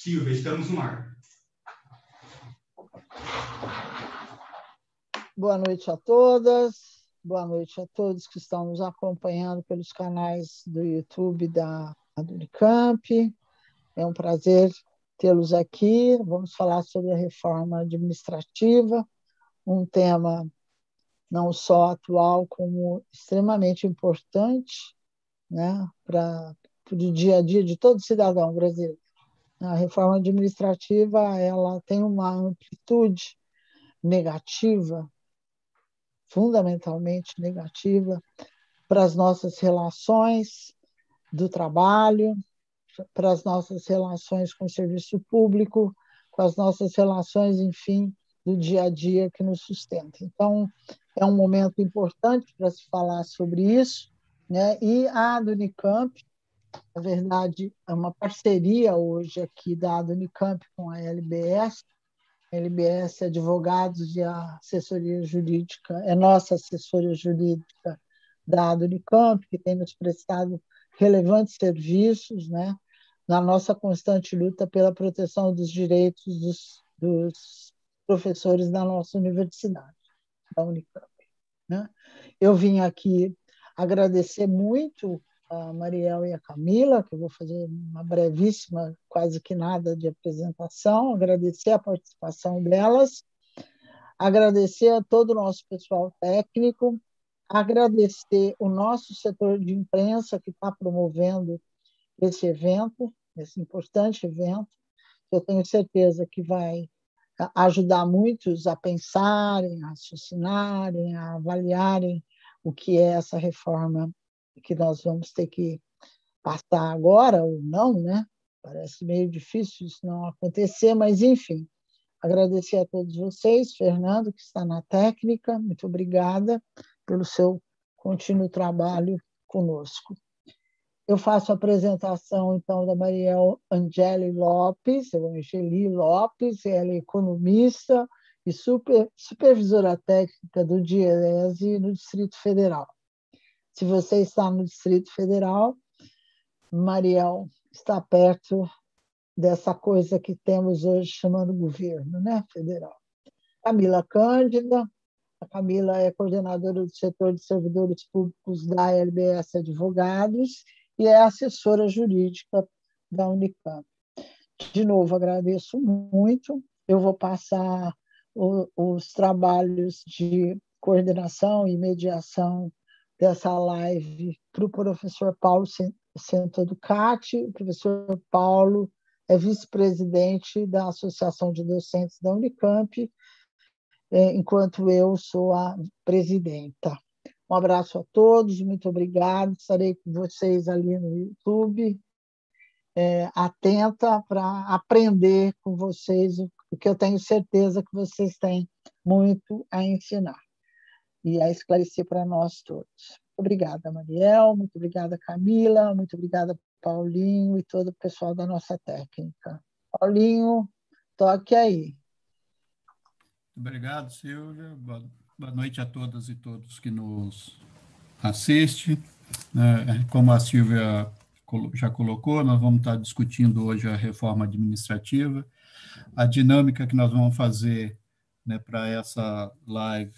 Silvia, estamos no ar. Boa noite a todas, boa noite a todos que estão nos acompanhando pelos canais do YouTube da, Unicamp. É um prazer tê-los aqui. Vamos falar sobre a reforma administrativa, um tema não só atual, como extremamente importante né, para o dia a dia de todo cidadão brasileiro. A reforma administrativa ela tem uma amplitude negativa, fundamentalmente negativa, para as nossas relações do trabalho, para as nossas relações com o serviço público, com as nossas relações, enfim, do dia a dia que nos sustenta. Então, é um momento importante para se falar sobre isso, né? E a Unicamp, na verdade, é uma parceria hoje aqui da Unicamp com a LBS, LBS Advogados e a Assessoria Jurídica, é nossa assessoria jurídica da Unicamp, que tem nos prestado relevantes serviços, né? na nossa constante luta pela proteção dos direitos dos, dos professores da nossa universidade, da Unicamp. Né? Eu vim aqui agradecer muito a Mariel e a Camila, que eu vou fazer uma brevíssima, quase que nada de apresentação, agradecer a participação delas, agradecer a todo o nosso pessoal técnico, agradecer o nosso setor de imprensa que está promovendo esse evento, esse importante evento, que eu tenho certeza que vai ajudar muitos a pensarem, a raciocinarem, a avaliarem o que é essa reforma que nós vamos ter que passar agora ou não, né? Parece meio difícil isso não acontecer, mas enfim. Agradecer a todos vocês, Fernando, que está na técnica, muito obrigada pelo seu contínuo trabalho conosco. Eu faço a apresentação, então, da Mariel Angeli Lopes, ou Angeli Lopes, ela é economista e super, supervisora técnica do DIESE no Distrito Federal. Se você está no Distrito Federal, Mariel está perto dessa coisa que temos hoje chamando governo né, federal. Camila Cândida, a Camila é coordenadora do setor de servidores públicos da LBS Advogados e é assessora jurídica da Unicamp. De novo, agradeço muito. Eu vou passar o, os trabalhos de coordenação e mediação dessa live para o professor Paulo Sento Ducati. O professor Paulo é vice-presidente da Associação de Docentes da Unicamp, é, enquanto eu sou a presidenta. Um abraço a todos, muito obrigado. Estarei com vocês ali no YouTube, é, atenta para aprender com vocês o, o que eu tenho certeza que vocês têm muito a ensinar e a esclarecer para nós todos. Obrigada, Mariel, muito obrigada, Camila, muito obrigada, Paulinho e todo o pessoal da nossa técnica. Paulinho, toque aí. Obrigado, Silvia. Boa noite a todas e todos que nos assistem. É, como a Silvia já colocou, nós vamos estar discutindo hoje a reforma administrativa. A dinâmica que nós vamos fazer né, para essa live,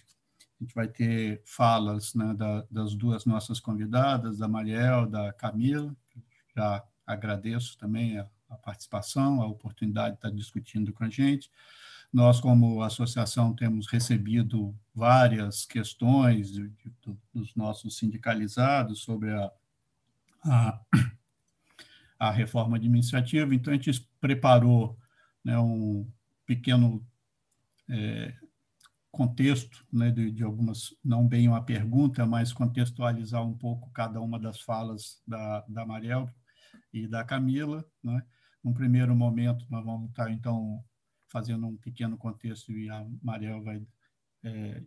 a gente vai ter falas né, da, das duas nossas convidadas, da Mariel, da Camila. Já agradeço também a, a participação, a oportunidade de estar discutindo com a gente. Nós, como associação, temos recebido várias questões de, de, dos nossos sindicalizados sobre a, a, a, reforma administrativa, então a gente preparou né, um pequeno é, contexto né, de, de, algumas, não bem uma pergunta, mas contextualizar um pouco cada uma das falas da, da Mariel e da Camila. Né? Num primeiro momento, nós vamos estar, então, fazendo um pequeno contexto e a Mariel vai é,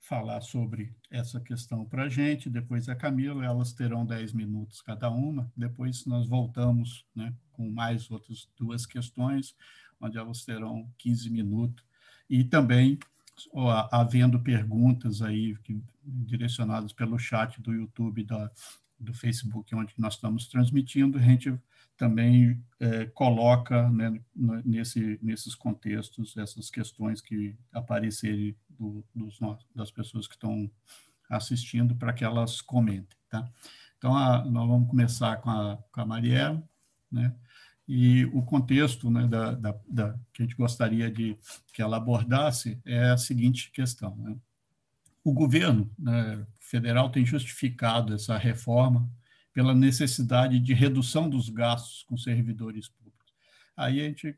falar sobre essa questão para a gente, depois a Camila, elas terão 10 minutos cada uma, depois nós voltamos né, com mais outras duas questões, onde elas terão 15 minutos, e também, havendo perguntas aí que, direcionadas pelo chat do YouTube, da, do Facebook, onde nós estamos transmitindo, a gente também é, coloca né, nesse, nesses contextos essas questões que aparecerem do, dos, das pessoas que estão assistindo para que elas comentem. Tá? Então, a, nós vamos começar com a, com a Mariela, né? E o contexto né, da, da, da, que a gente gostaria de que ela abordasse é a seguinte questão. Né? O governo né, federal tem justificado essa reforma pela necessidade de redução dos gastos com servidores públicos. Aí a gente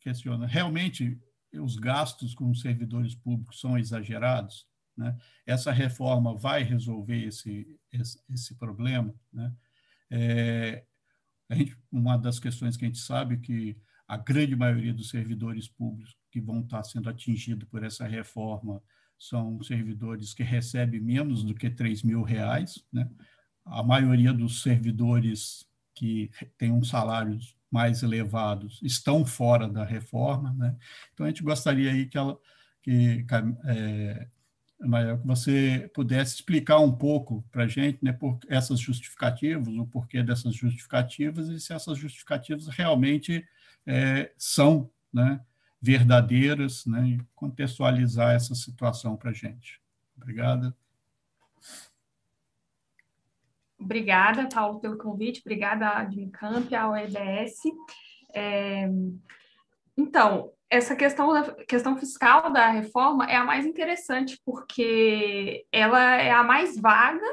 questiona, realmente os gastos com servidores públicos são exagerados? Né? Essa reforma vai resolver esse, esse, esse problema? Né? É, gente, uma das questões que a gente sabe é que a grande maioria dos servidores públicos que vão estar sendo atingidos por essa reforma são servidores que recebem menos do que 3 mil reais, né? A maioria dos servidores que têm um salários mais elevados estão fora da reforma, né? Então a gente gostaria aí que ela que é, que você pudesse explicar um pouco para a gente né, por essas justificativas, o porquê dessas justificativas e se essas justificativas realmente é, são né, verdadeiras né, e contextualizar essa situação para a gente. Obrigada. Obrigada, Paulo, pelo convite. Obrigada à Admicamp, ao EBS. É, então, essa questão questão fiscal da reforma é a mais interessante, porque ela é a mais vaga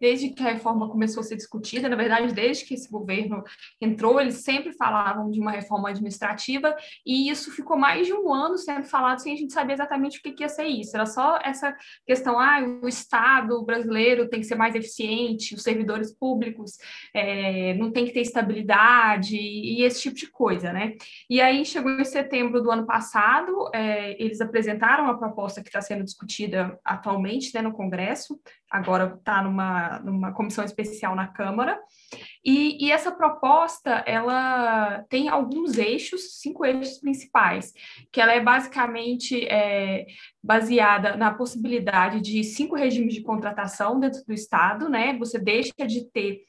desde que a reforma começou a ser discutida, na verdade, desde que esse governo entrou, eles sempre falavam de uma reforma administrativa, e isso ficou mais de um ano sendo falado sem a gente saber exatamente o que, que ia ser isso. Era só essa questão, ah, o Estado brasileiro tem que ser mais eficiente, os servidores públicos é, não tem que ter estabilidade, e esse tipo de coisa, né? E aí chegou em setembro do ano passado, é, eles apresentaram a proposta que está sendo discutida atualmente né, no Congresso, agora está numa, numa comissão especial na Câmara, e, e, essa proposta, ela tem alguns eixos, cinco eixos principais, que ela é basicamente é, baseada na possibilidade de cinco regimes de contratação dentro do Estado, né? Você deixa de ter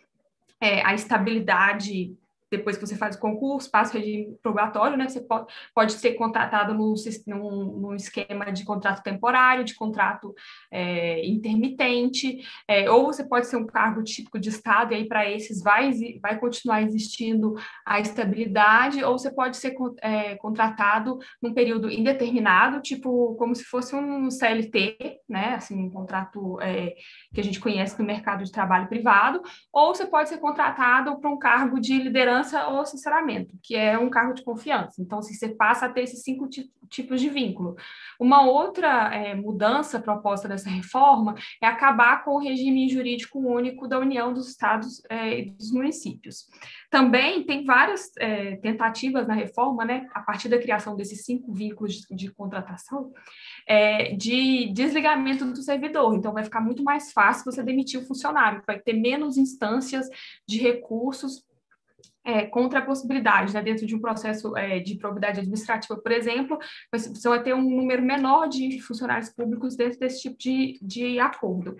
é, a estabilidade depois que você faz o concurso, passa o regime probatório, né? Você pode, pode ser contratado num, num, num esquema de contrato temporário, de contrato é, intermitente, é, ou você pode ser um cargo típico de Estado, e aí para esses vai, vai continuar existindo a estabilidade, ou você pode ser é, contratado num período indeterminado, tipo como se fosse um CLT, né? Assim, um contrato é, que a gente conhece no mercado de trabalho privado, ou você pode ser contratado para um cargo de liderança confiança ou sinceramento, que é um cargo de confiança. Então, se você passa a ter esses cinco tipos de vínculo. Uma outra é, mudança proposta dessa reforma é acabar com o regime jurídico único da União dos Estados é, e dos municípios. Também tem várias é, tentativas na reforma, né, a partir da criação desses cinco vínculos de, de contratação, é, de desligamento do servidor. Então, vai ficar muito mais fácil você demitir o funcionário, vai ter menos instâncias de recursos é, contra a possibilidade, né, dentro de um processo é, de probidade administrativa, por exemplo, você vai ter um número menor de funcionários públicos dentro desse tipo de, de acordo.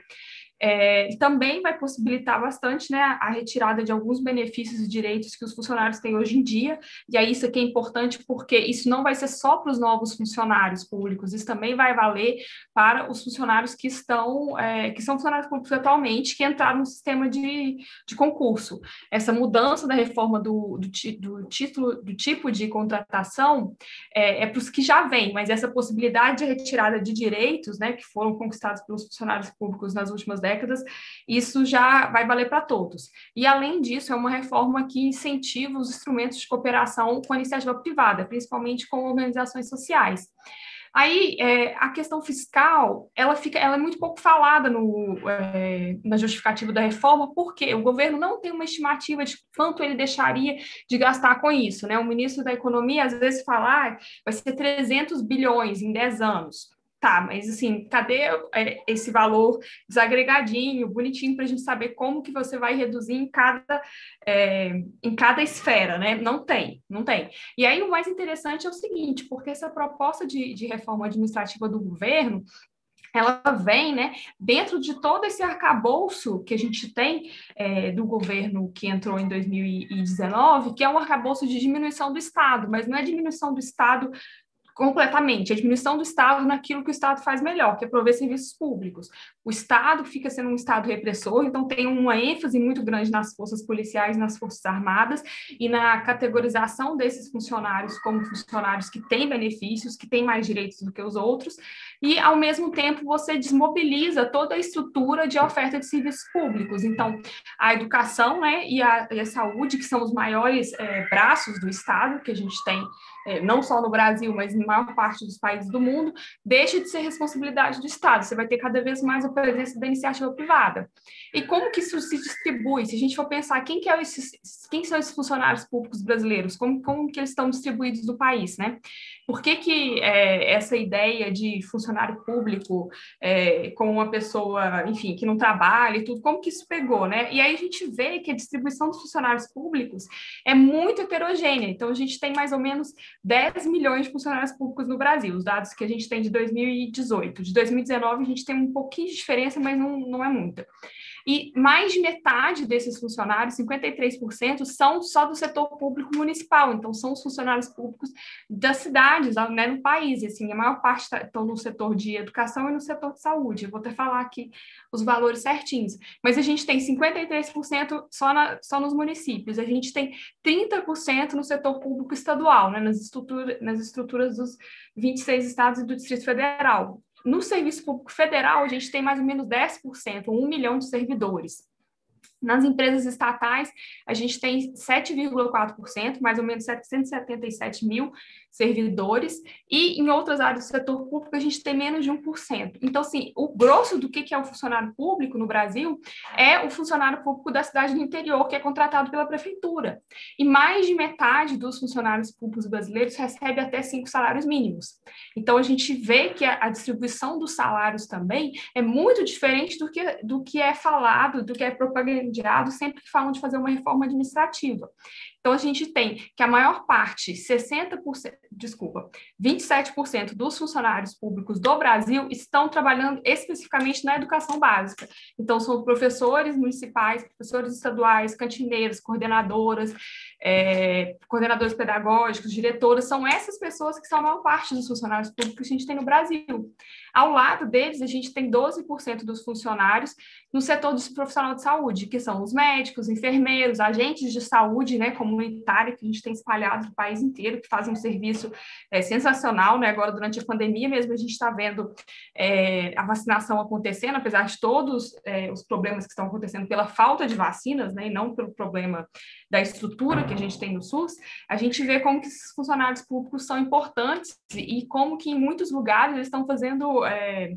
É, também vai possibilitar bastante né, a retirada de alguns benefícios e direitos que os funcionários têm hoje em dia, e aí isso aqui é importante porque isso não vai ser só para os novos funcionários públicos, isso também vai valer para os funcionários que estão, é, que são funcionários públicos atualmente, que entraram no sistema de, de concurso. Essa mudança da reforma do, do, do título, do tipo de contratação é, é para os que já vêm, mas essa possibilidade de retirada de direitos, né, que foram conquistados pelos funcionários públicos nas últimas décadas, décadas, isso já vai valer para todos. E, além disso, é uma reforma que incentiva os instrumentos de cooperação com a iniciativa privada, principalmente com organizações sociais. Aí, é, a questão fiscal, ela fica, ela é muito pouco falada no, é, na justificativa da reforma, porque o governo não tem uma estimativa de quanto ele deixaria de gastar com isso, né? O ministro da Economia, às vezes, fala, ah, vai ser 300 bilhões em 10 anos. Tá, mas assim, cadê é, esse valor desagregadinho, bonitinho, para a gente saber como que você vai reduzir em cada, é, em cada esfera, né? Não tem, não tem. E aí o mais interessante é o seguinte, porque essa proposta de, de reforma administrativa do governo, ela vem né, dentro de todo esse arcabouço que a gente tem é, do governo que entrou em 2019, que é um arcabouço de diminuição do Estado, mas não é diminuição do Estado completamente, a diminuição do Estado naquilo que o Estado faz melhor, que é prover serviços públicos. O Estado fica sendo um Estado repressor, então tem uma ênfase muito grande nas forças policiais, nas forças armadas e na categorização desses funcionários como funcionários que têm benefícios, que têm mais direitos do que os outros, e ao mesmo tempo você desmobiliza toda a estrutura de oferta de serviços públicos. Então, a educação né, e, a, e a saúde, que são os maiores é, braços do Estado que a gente tem, não só no Brasil, mas em maior parte dos países do mundo, deixa de ser responsabilidade do Estado. Você vai ter cada vez mais a presença da iniciativa privada. E como que isso se distribui? Se a gente for pensar quem, que é esses, quem são esses funcionários públicos brasileiros, como, como que eles estão distribuídos no país, né? Por que, que é, essa ideia de funcionário público é, como uma pessoa, enfim, que não trabalha e tudo, como que isso pegou, né? E aí a gente vê que a distribuição dos funcionários públicos é muito heterogênea. Então, a gente tem mais ou menos 10 milhões de funcionários públicos no Brasil, os dados que a gente tem de 2018. De 2019, a gente tem um pouquinho de diferença, mas não, não é muita. E mais de metade desses funcionários, 53%, são só do setor público municipal, então são os funcionários públicos das cidades, né, no país. Assim, a maior parte tá, estão no setor de educação e no setor de saúde. Eu vou até falar aqui os valores certinhos. Mas a gente tem 53% só, na, só nos municípios, a gente tem 30% no setor público estadual, né, nas, estrutura, nas estruturas dos 26 estados e do Distrito Federal. No serviço público federal, a gente tem mais ou menos 10%, 1 milhão de servidores. Nas empresas estatais, a gente tem 7,4%, mais ou menos 777 mil servidores, e em outras áreas do setor público a gente tem menos de 1%. Então, assim, o grosso do que é o funcionário público no Brasil é o funcionário público da cidade do interior, que é contratado pela prefeitura. E mais de metade dos funcionários públicos brasileiros recebe até cinco salários mínimos. Então, a gente vê que a, distribuição dos salários também é muito diferente do que, do que é falado, do que é propagandeado sempre que falam de fazer uma reforma administrativa. Então, a gente tem que a maior parte, 60%, desculpa, 27% dos funcionários públicos do Brasil estão trabalhando especificamente na educação básica. Então, são professores municipais, professores estaduais, cantineiros, coordenadoras, é, coordenadores pedagógicos, diretoras, são essas pessoas que são a maior parte dos funcionários públicos que a gente tem no Brasil. Ao lado deles, a gente tem 12% dos funcionários no setor do profissional de saúde, que são os médicos, enfermeiros, agentes de saúde né, comunitária, que a gente tem espalhado no país inteiro, que fazem um serviço é, sensacional. Né? Agora, durante a pandemia mesmo, a gente está vendo é, a vacinação acontecendo, apesar de todos é, os problemas que estão acontecendo pela falta de vacinas, né, e não pelo problema da estrutura que a gente tem no SUS, a gente vê como que esses funcionários públicos são importantes e como que em muitos lugares eles estão fazendo é,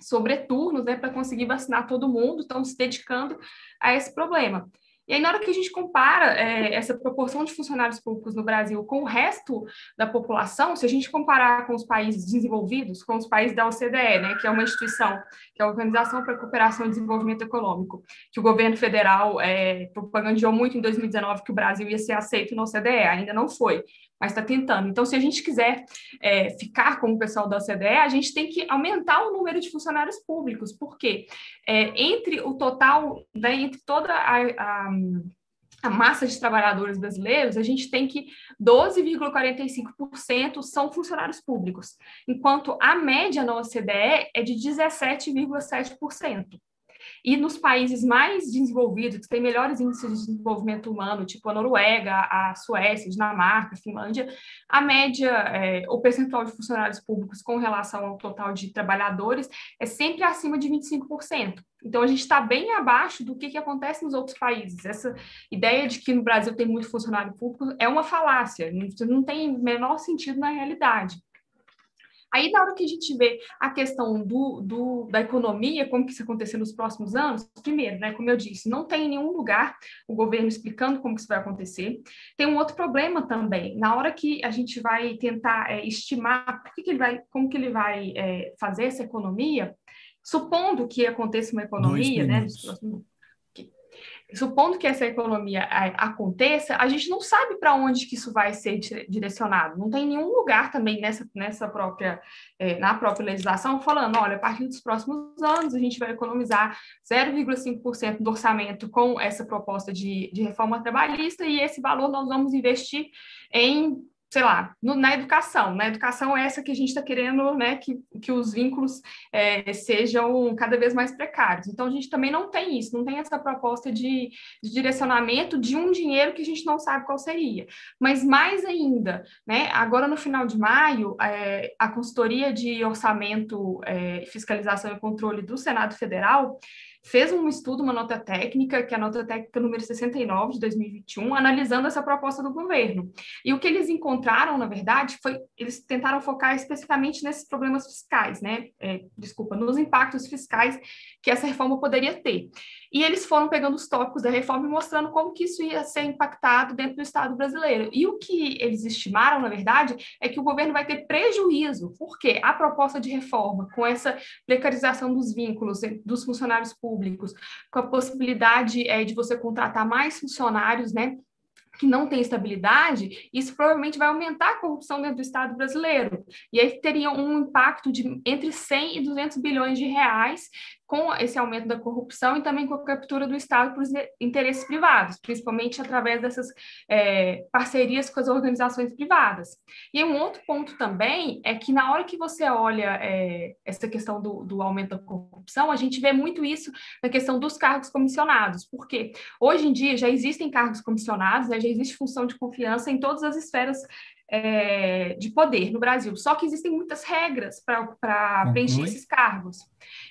sobreturnos né, para conseguir vacinar todo mundo, estão se dedicando a esse problema. E aí, na hora que a gente compara é, essa proporção de funcionários públicos no Brasil com o resto da população, se a gente comparar com os países desenvolvidos, com os países da OCDE, né, que é uma instituição, que é a Organização para a Cooperação e Desenvolvimento Econômico, que o governo federal é, propagandeou muito em 2019 que o Brasil ia ser aceito na OCDE, ainda não foi mas está tentando. Então, se a gente quiser é, ficar com o pessoal da OCDE, a gente tem que aumentar o número de funcionários públicos, porque é, entre o total, né, entre toda a, a, a massa de trabalhadores brasileiros, a gente tem que 12,45% são funcionários públicos, enquanto a média na OCDE é de 17,7%. E nos países mais desenvolvidos, que têm melhores índices de desenvolvimento humano, tipo a Noruega, a Suécia, Dinamarca, a Finlândia, a média, é, o percentual de funcionários públicos com relação ao total de trabalhadores é sempre acima de 25%. Então, a gente está bem abaixo do que, que acontece nos outros países. Essa ideia de que no Brasil tem muito funcionário público é uma falácia, não tem menor sentido na realidade. Aí, na hora que a gente vê a questão do, do, da economia, como que isso acontecer nos próximos anos, primeiro, né, como eu disse, não tem em nenhum lugar o governo explicando como que isso vai acontecer. Tem um outro problema também, na hora que a gente vai tentar é, estimar por que, que ele vai, como que ele vai é, fazer essa economia, supondo que aconteça uma economia, né, nos próximos supondo que essa economia é, aconteça, a gente não sabe para onde que isso vai ser direcionado. Não tem nenhum lugar também nessa, nessa própria, é, na própria legislação falando, olha, a partir dos próximos anos a gente vai economizar 0,5% do orçamento com essa proposta de, de reforma trabalhista e esse valor nós vamos investir em sei lá, no, na educação. Na educação é essa que a gente está querendo né, que, que os vínculos é, sejam cada vez mais precários. Então, a gente também não tem isso, não tem essa proposta de, de, direcionamento de um dinheiro que a gente não sabe qual seria. Mas mais ainda, né, agora no final de maio, é, a consultoria de orçamento, é, fiscalização e controle do Senado Federal fez um estudo, uma nota técnica, que é a nota técnica número 69 de 2021, analisando essa proposta do governo. E o que eles encontraram, na verdade, foi eles tentaram focar especificamente nesses problemas fiscais, né? É, desculpa, nos impactos fiscais que essa reforma poderia ter. E eles foram pegando os tópicos da reforma e mostrando como que isso ia ser impactado dentro do Estado brasileiro. E o que eles estimaram, na verdade, é que o governo vai ter prejuízo, porque a proposta de reforma, com essa precarização dos vínculos dos funcionários públicos, com a possibilidade é, de você contratar mais funcionários, né, que não tem estabilidade, isso provavelmente vai aumentar a corrupção dentro do Estado brasileiro. E aí teria um impacto de entre 100 e 200 bilhões de reais com esse aumento da corrupção e também com a captura do Estado por interesses privados, principalmente através dessas é, parcerias com as organizações privadas. E um outro ponto também é que na hora que você olha é, essa questão do, do, aumento da corrupção, a gente vê muito isso na questão dos cargos comissionados, porque hoje em dia já existem cargos comissionados, né, já existe função de confiança em todas as esferas é, de poder no Brasil. Só que existem muitas regras para preencher esses cargos.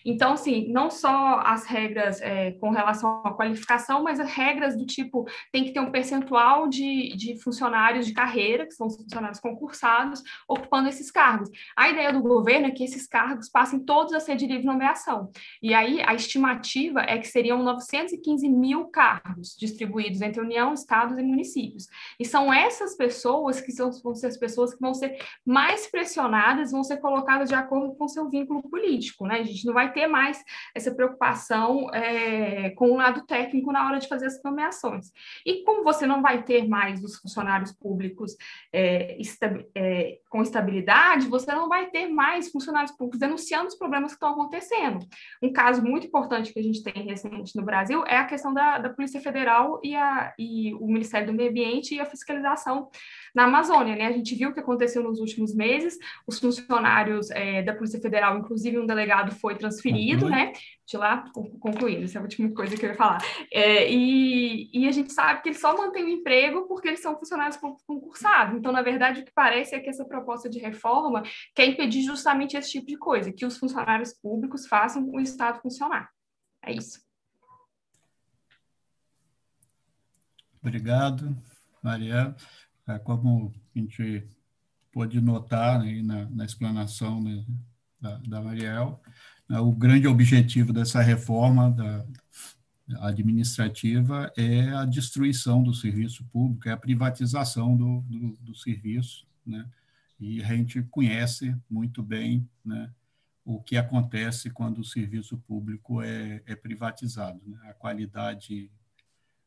Então, assim, não só as regras é, com relação à qualificação, mas as regras do tipo tem que ter um percentual de, de funcionários de carreira, que são os funcionários concursados, ocupando esses cargos. A ideia do governo é que esses cargos passem todos a ser de livre nomeação. E aí a estimativa é que seriam 915 mil cargos distribuídos entre União, Estados e municípios. E são essas pessoas que são vão ser as pessoas que vão ser mais pressionadas, vão ser colocadas de acordo com seu vínculo político, né? A gente não vai ter mais essa preocupação é, com o lado técnico na hora de fazer as nomeações. E como você não vai ter mais os funcionários públicos é, é, com estabilidade, você não vai ter mais funcionários públicos denunciando os problemas que estão acontecendo. Um caso muito importante que a gente tem recente no Brasil é a questão da, da Polícia Federal e, a, e o Ministério do Meio Ambiente e a fiscalização na Amazônia, né? A gente viu o que aconteceu nos últimos meses, os funcionários é, da Polícia Federal, inclusive um delegado foi transferido, uhum. né? De lá, concluindo, essa é a última coisa que eu ia falar. É, e, e a gente sabe que eles só mantêm o emprego porque eles são funcionários concursados. Então, na verdade, o que parece é que essa proposta de reforma quer impedir justamente esse tipo de coisa, que os funcionários públicos façam o Estado funcionar. É isso. Obrigado, Maria. É, como a gente pôde notar né, na, na, explanação né, da, da, Mariel, né, o grande objetivo dessa reforma da, administrativa é a destruição do serviço público, é a privatização do, do, do serviço, né? E a gente conhece muito bem, né, o que acontece quando o serviço público é, é privatizado, né? A qualidade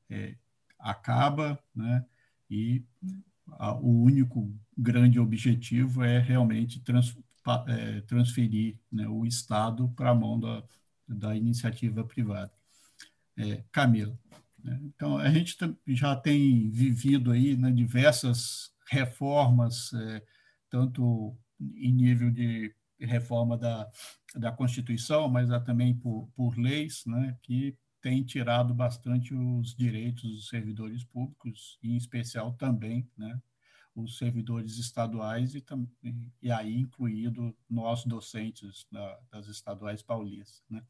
é, acaba, né? E o único grande objetivo é realmente trans, é, transferir né, o Estado para a mão da, da iniciativa privada. É, Camila, né, então a gente já tem vivido aí né, diversas reformas, é, tanto em nível de reforma da, da Constituição, mas também por, por leis, né, que tem tirado bastante os direitos dos servidores públicos, em especial também né, os servidores estaduais e, e aí incluído nós docentes da, das estaduais paulistas. Né.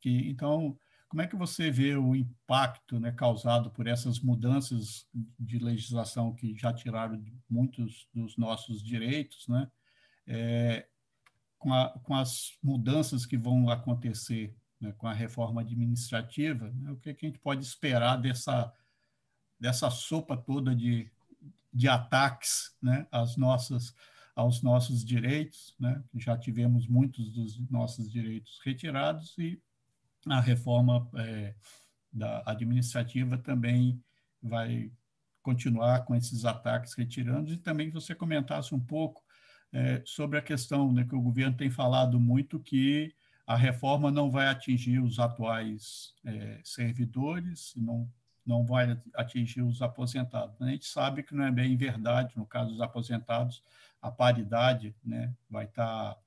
Que, então, como é que você vê o impacto né, causado por essas mudanças de legislação que já tiraram muitos dos nossos direitos, né, é, com, a, com as mudanças que vão acontecer né, com a reforma administrativa, né, o que, é que, a gente pode esperar dessa, dessa sopa toda de, de ataques né, às nossas, aos nossos direitos? Né? Já tivemos muitos dos nossos direitos retirados e a reforma é, da administrativa também vai continuar com esses ataques retirando e também que você comentasse um pouco é, sobre a questão né, que o governo tem falado muito que a reforma não vai atingir os atuais é, servidores, não, não vai atingir os aposentados. A gente sabe que não é bem verdade, no caso dos aposentados, a paridade né, vai estar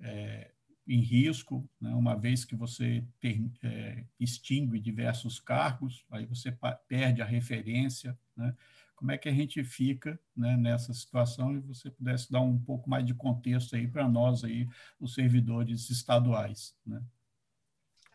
é, em risco, né, uma vez que você ter, é, extingue diversos cargos, aí você perde a referência. Né? Como é que a gente fica né, nessa situação? E você pudesse dar um pouco mais de contexto aí para nós, aí, os servidores estaduais. Né?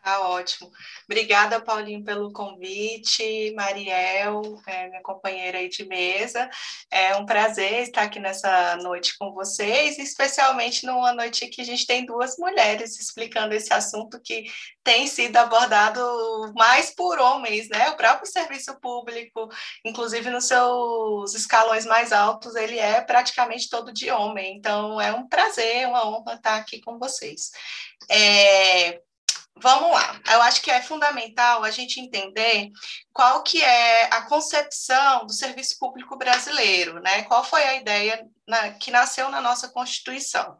Tá ótimo. Obrigada, Paulinho, pelo convite. Mariel, é, minha companheira aí de mesa. É um prazer estar aqui nessa noite com vocês, especialmente numa noite que a gente tem duas mulheres explicando esse assunto que tem sido abordado mais por homens, né? O próprio serviço público, inclusive nos seus escalões mais altos, ele é praticamente todo de homem. Então, é um prazer, uma honra estar aqui com vocês. É, Vamos lá. Eu acho que é fundamental a gente entender qual que é a concepção do serviço público brasileiro, né? Qual foi a ideia na, que nasceu na nossa Constituição?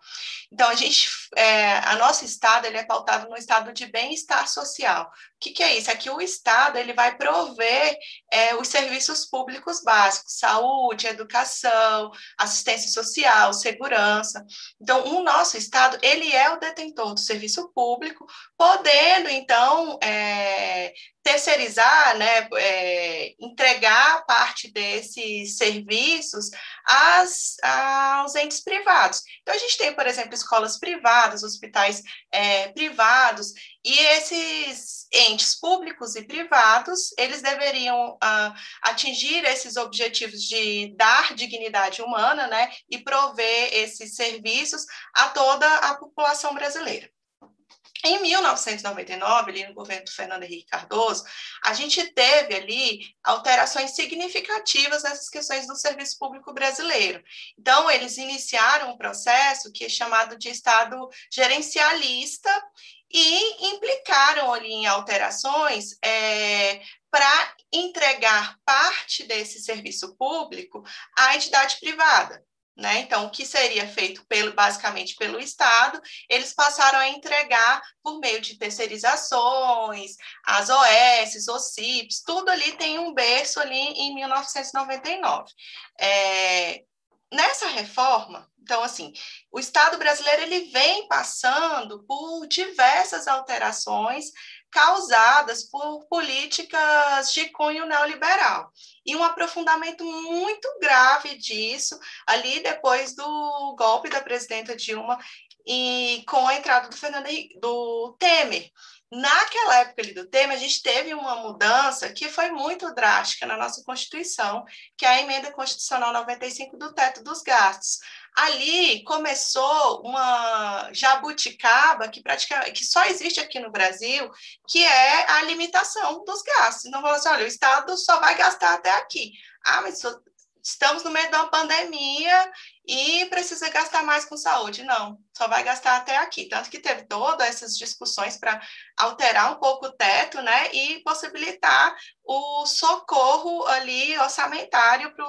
Então, a gente, é, a nosso Estado, ele é pautado no estado de bem-estar social. O que, que, é isso? É que o Estado, ele vai prover é, os serviços públicos básicos, saúde, educação, assistência social, segurança. Então, o nosso Estado, ele é o detentor do serviço público, podendo, então, é, terceirizar, né, é, entregar parte desses serviços às, aos entes privados. Então, a gente tem, por exemplo, escolas privadas, hospitais é, privados, e esses entes públicos e privados, eles deveriam ah, atingir esses objetivos de dar dignidade humana, né, e prover esses serviços a toda a população brasileira. Em 1999, ali no governo do Fernando Henrique Cardoso, a gente teve ali alterações significativas nessas questões do serviço público brasileiro. Então, eles iniciaram um processo que é chamado de Estado gerencialista e implicaram ali em alterações é, para entregar parte desse serviço público à entidade privada. Né? Então, o que seria feito pelo, basicamente pelo Estado, eles passaram a entregar por meio de terceirizações, as OS, os CIPs, tudo ali tem um berço ali em 1999. É, nessa reforma, então, assim, o Estado brasileiro ele vem passando por diversas alterações causadas por políticas de cunho neoliberal. E um aprofundamento muito grave disso, ali depois do golpe da presidenta Dilma e com a entrada do Fernando do Temer. Naquela época ali do Temer, a gente teve uma mudança que foi muito drástica na nossa Constituição, que é a emenda constitucional 95 do teto dos gastos. Ali começou uma jabuticaba que praticamente que só existe aqui no Brasil, que é a limitação dos gastos. Não falou assim, olha, o Estado só vai gastar até aqui. Ah, mas estamos no meio de uma pandemia e precisa gastar mais com saúde. Não, só vai gastar até aqui. Tanto que teve todas essas discussões para alterar um pouco o teto, né, e possibilitar o socorro ali orçamentário para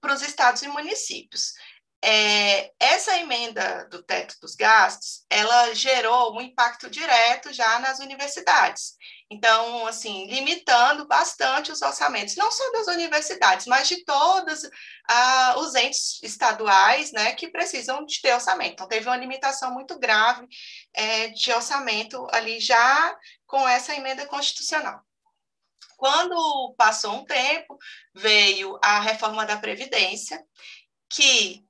para os estados e municípios. É, essa emenda do teto dos gastos, ela gerou um impacto direto já nas universidades. Então, assim, limitando bastante os orçamentos, não só das universidades, mas de todos ah, os entes estaduais, né, que precisam de ter orçamento. Então, teve uma limitação muito grave é, de orçamento ali já com essa emenda constitucional. Quando passou um tempo, veio a reforma da Previdência, que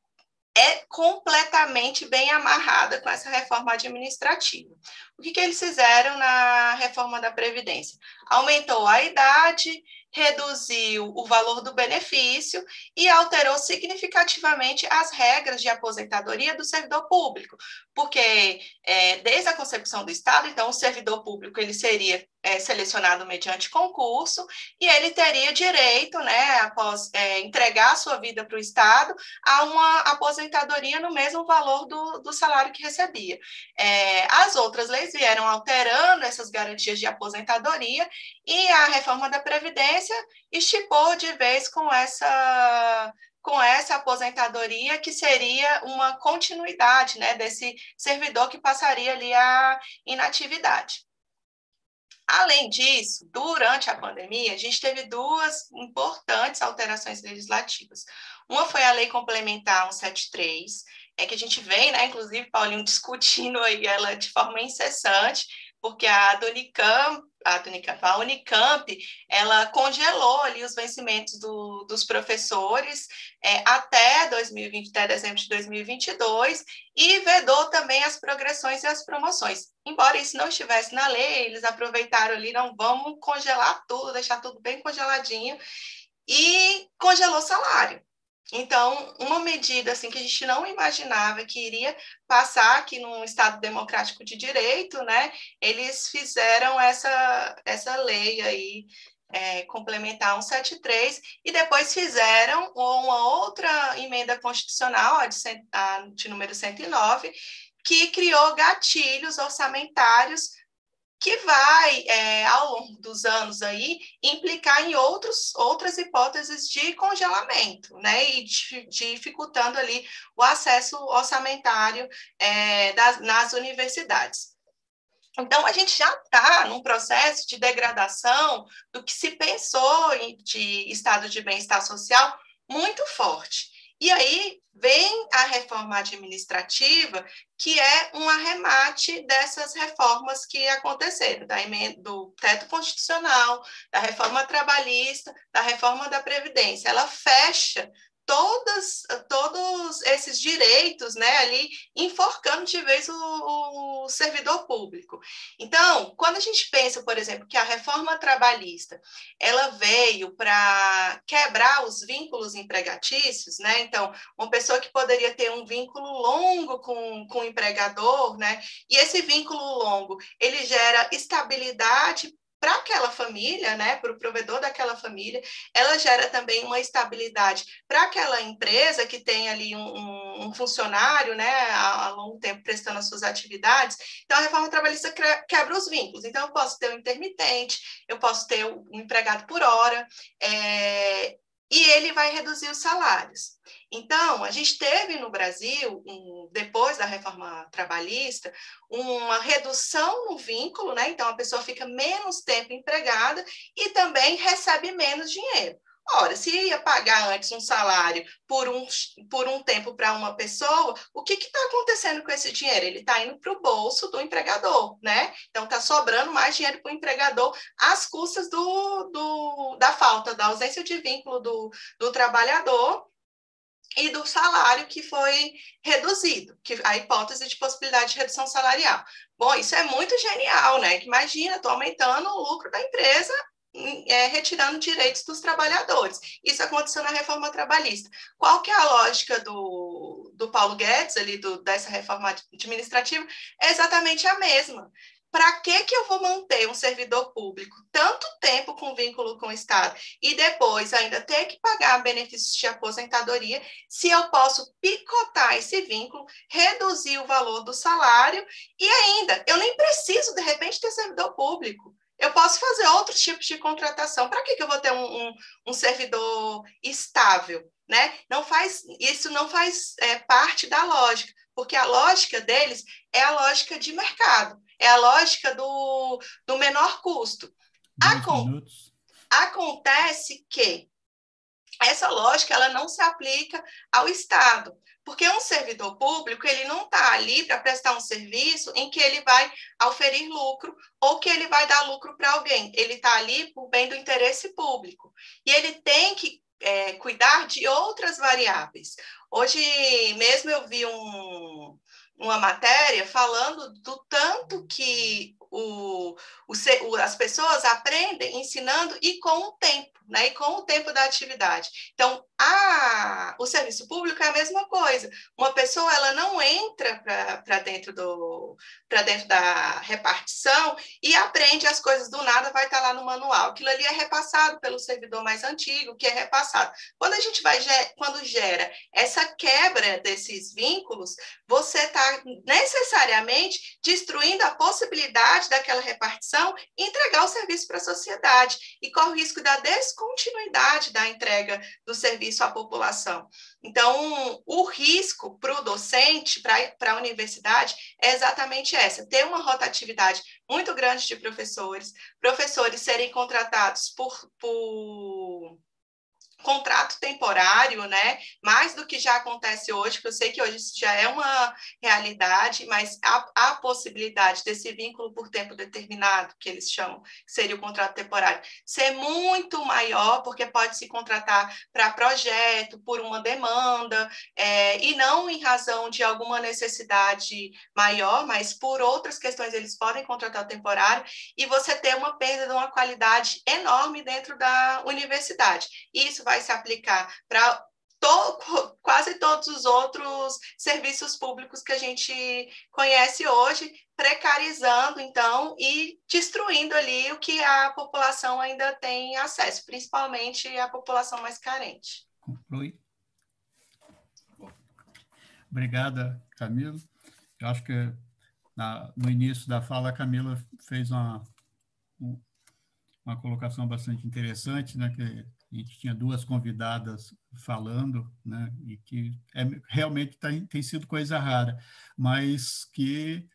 é completamente bem amarrada com essa reforma administrativa. O que, que eles fizeram na reforma da Previdência? Aumentou a idade reduziu o valor do benefício e alterou significativamente as regras de aposentadoria do servidor público, porque é, desde a concepção do Estado, então, o servidor público ele seria é, selecionado mediante concurso e ele teria direito, né, após é, entregar a sua vida para o Estado, a uma aposentadoria no mesmo valor do, do salário que recebia. É, as outras leis vieram alterando essas garantias de aposentadoria e a reforma da Previdência estipou de vez com essa com essa aposentadoria que seria uma continuidade né, desse servidor que passaria ali a inatividade. Além disso, durante a pandemia, a gente teve duas importantes alterações legislativas. Uma foi a Lei Complementar 173, é que a gente vem, né, inclusive, Paulinho, discutindo aí ela de forma incessante, porque a Unicamp, a, Unicamp, a Unicamp, ela congelou ali os vencimentos do, dos professores é, até 2020, até dezembro de 2022, e vedou também as progressões e as promoções. Embora isso não estivesse na lei, eles aproveitaram ali, não vamos congelar tudo, deixar tudo bem congeladinho, e congelou salário. Então, uma medida assim que a gente não imaginava que iria passar aqui num Estado democrático de direito, né? Eles fizeram essa, essa lei aí é, complementar 173 e depois fizeram uma outra emenda constitucional, a de, a de número 109, que criou gatilhos orçamentários que vai, é, ao longo dos anos aí, implicar em outros, outras hipóteses de congelamento, né, e dificultando ali o acesso orçamentário é, das, nas universidades. Então, a gente já está num processo de degradação do que se pensou de estado de bem-estar social muito forte. E aí vem a reforma administrativa, que é um arremate dessas reformas que aconteceram, da emenda, do teto constitucional, da reforma trabalhista, da reforma da Previdência. Ela fecha todas, todos esses direitos né, ali enforcando de vez o, o, servidor público. Então, quando a gente pensa, por exemplo, que a reforma trabalhista ela veio para quebrar os vínculos empregatícios, né? Então, uma pessoa que poderia ter um vínculo longo com, com o empregador, né? E esse vínculo longo, ele gera estabilidade para aquela família, né, para o provedor daquela família, ela gera também uma estabilidade para aquela empresa que tem ali um, um, funcionário, né, há, longo tempo prestando as suas atividades. Então, a reforma trabalhista quebra os vínculos. Então, eu posso ter um intermitente, eu posso ter um empregado por hora, é, e ele vai reduzir os salários. Então, a gente teve no Brasil, um, depois da reforma trabalhista, uma redução no vínculo, né? Então, a pessoa fica menos tempo empregada e também recebe menos dinheiro. Ora, se ia pagar antes um salário por um, por um tempo para uma pessoa, o que está acontecendo com esse dinheiro? Ele está indo para o bolso do empregador, né? Então está sobrando mais dinheiro para o empregador às custas do, do, da falta, da ausência de vínculo do, do trabalhador e do salário que foi reduzido, que a hipótese de possibilidade de redução salarial. Bom, isso é muito genial, né? Imagina, estou aumentando o lucro da empresa é, retirando direitos dos trabalhadores. Isso aconteceu na reforma trabalhista. Qual que é a lógica do, do Paulo Guedes, ali, do, dessa reforma administrativa? É exatamente a mesma. Para que, que eu vou manter um servidor público tanto tempo com vínculo com o Estado e depois ainda ter que pagar benefícios de aposentadoria se eu posso picotar esse vínculo, reduzir o valor do salário e ainda eu nem preciso, de repente, ter servidor público. Eu posso fazer outros tipos de contratação. Para que, que eu vou ter um, um, um, servidor estável? Né? Não faz, isso não faz é, parte da lógica, porque a lógica deles é a lógica de mercado, é a lógica do, do menor custo. Acon acontece que essa lógica ela não se aplica ao Estado. Porque um servidor público, ele não está ali para prestar um serviço em que ele vai auferir lucro ou que ele vai dar lucro para alguém. Ele está ali por bem do interesse público. E ele tem que é, cuidar de outras variáveis. Hoje mesmo eu vi um, uma matéria falando do tanto que o, as pessoas aprendem ensinando e com o tempo, né? E com o tempo da atividade. Então, o serviço público é a mesma coisa. Uma pessoa ela não entra para dentro do para dentro da repartição e aprende as coisas do nada, vai estar lá no manual. Aquilo ali é repassado pelo servidor mais antigo, que é repassado. Quando a gente vai quando gera essa quebra desses vínculos, você está necessariamente destruindo a possibilidade daquela repartição entregar o serviço para a sociedade e corre o risco da descontinuidade da entrega do serviço à população. Então, o risco para o docente, para a universidade, é exatamente essa: ter uma rotatividade muito grande de professores, professores serem contratados por, por contrato temporário, né? Mais do que já acontece hoje, porque eu sei que hoje isso já é uma realidade, mas há, há possibilidade desse vínculo por tempo determinado, que eles chamam, que seria o contrato temporário, ser muito maior, porque pode se contratar para projeto, por uma demanda, é, e não em razão de alguma necessidade maior, mas por outras questões eles podem contratar o temporário, e você ter uma perda de uma qualidade enorme dentro da universidade. Isso vai se aplicar para to, quase todos os outros serviços públicos que a gente conhece hoje, precarizando, então, e destruindo ali o que a população ainda tem acesso, principalmente a população mais carente. Conclui. Obrigada, Camila. Eu acho que na, no início da fala, a Camila fez uma, uma colocação bastante interessante, né, que a gente tinha duas convidadas falando, né, e que é, realmente tá, tem sido coisa rara, mas que,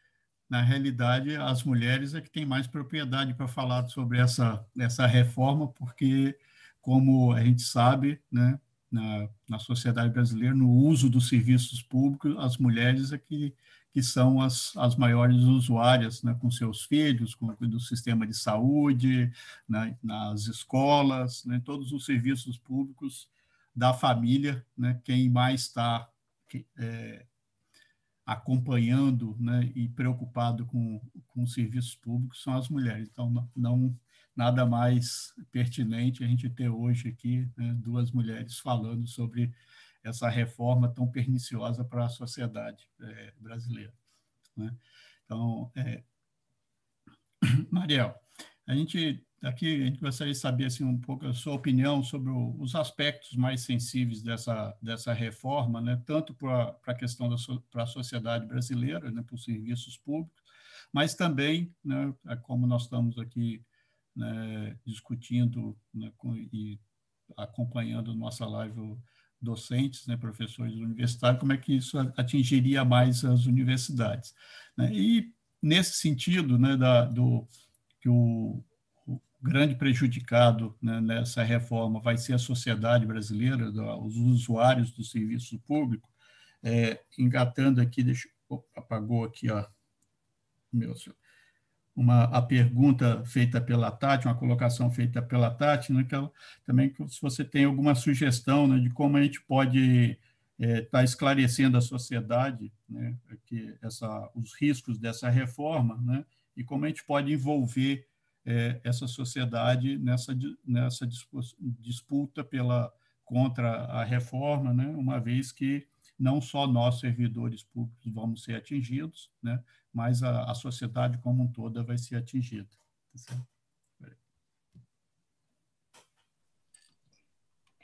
na realidade, as mulheres é que têm mais propriedade para falar sobre essa, essa reforma, porque, como a gente sabe, né, na, na sociedade brasileira, no uso dos serviços públicos, as mulheres é que que são as, as maiores usuárias, né, com seus filhos, com, do sistema de saúde, né, nas escolas, né, todos os serviços públicos da família, né, quem mais está é, acompanhando né, e preocupado com, com os serviços públicos são as mulheres. Então, não, não nada mais pertinente a gente ter hoje aqui né, duas mulheres falando sobre essa reforma tão perniciosa para a sociedade é, brasileira. Né? Então, é, Mariel, a gente aqui a gente gostaria de saber assim um pouco a sua opinião sobre o, os aspectos mais sensíveis dessa dessa reforma, né? Tanto para a questão da para a sociedade brasileira, né? Para os serviços públicos, mas também, né? Como nós estamos aqui né, discutindo né, com, e acompanhando nossa live docentes, né, professores universitários, como é que isso atingiria mais as universidades. Né? E, nesse sentido, né, da, do, que o, o grande prejudicado né, nessa reforma vai ser a sociedade brasileira, os usuários do serviço público, é, engatando aqui, deixa, apagou aqui, ó, meu senhor, uma, a pergunta feita pela Tati, uma colocação feita pela Tati, né, que ela, também se você tem alguma sugestão né, de como a gente pode estar é, tá esclarecendo a sociedade né, que essa, os riscos dessa reforma né, e como a gente pode envolver é, essa sociedade nessa, nessa disputa pela, contra a reforma, né, uma vez que não só nós, servidores públicos, vamos ser atingidos, né, mas a, a sociedade como um todo vai ser atingida. Tá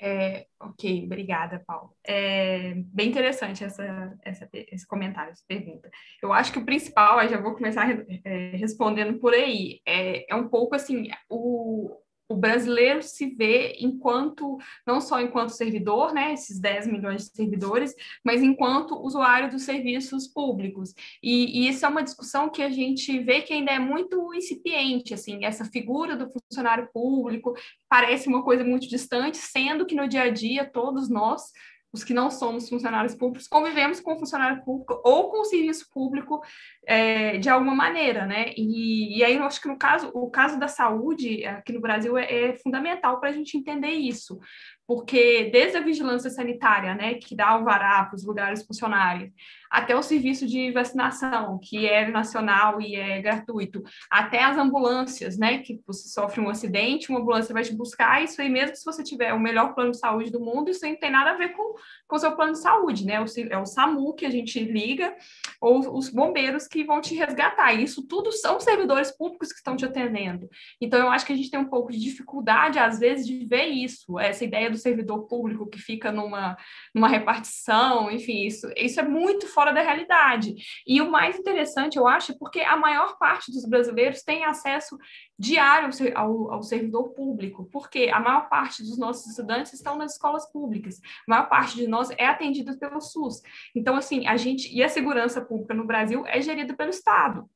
é, ok, obrigada, Paulo. É bem interessante essa, essa, esse comentário, essa pergunta. Eu acho que o principal, eu já vou começar é, respondendo por aí, é, é um pouco assim, o, o brasileiro se vê enquanto, não só enquanto servidor, né, esses 10 milhões de servidores, mas enquanto usuário dos serviços públicos. E, e, isso é uma discussão que a gente vê que ainda é muito incipiente, assim, essa figura do funcionário público parece uma coisa muito distante, sendo que no dia a dia todos nós os que não somos funcionários públicos, convivemos com o funcionário público ou com o serviço público é, de alguma maneira, né? E, e, aí eu acho que no caso, o caso da saúde aqui no Brasil é, é fundamental para a gente entender isso, porque desde a vigilância sanitária, né, que dá alvará para os lugares funcionários, até o serviço de vacinação, que é nacional e é gratuito, até as ambulâncias, né, que você sofre um acidente, uma ambulância vai te buscar, isso aí mesmo se você tiver o melhor plano de saúde do mundo, isso aí não tem nada a ver com o seu plano de saúde, né? É o SAMU que a gente liga, ou os bombeiros que vão te resgatar. Isso tudo são servidores públicos que estão te atendendo. Então, eu acho que a gente tem um pouco de dificuldade, às vezes, de ver isso, essa ideia do servidor público que fica numa, numa repartição, enfim, isso, isso é muito fora da realidade. E o mais interessante, eu acho, é porque a maior parte dos brasileiros tem acesso diário ao, ao, servidor público, porque a maior parte dos nossos estudantes estão nas escolas públicas, a maior parte de nós é atendida pelo SUS. Então, assim, a gente, e a segurança pública no Brasil é gerida pelo Estado.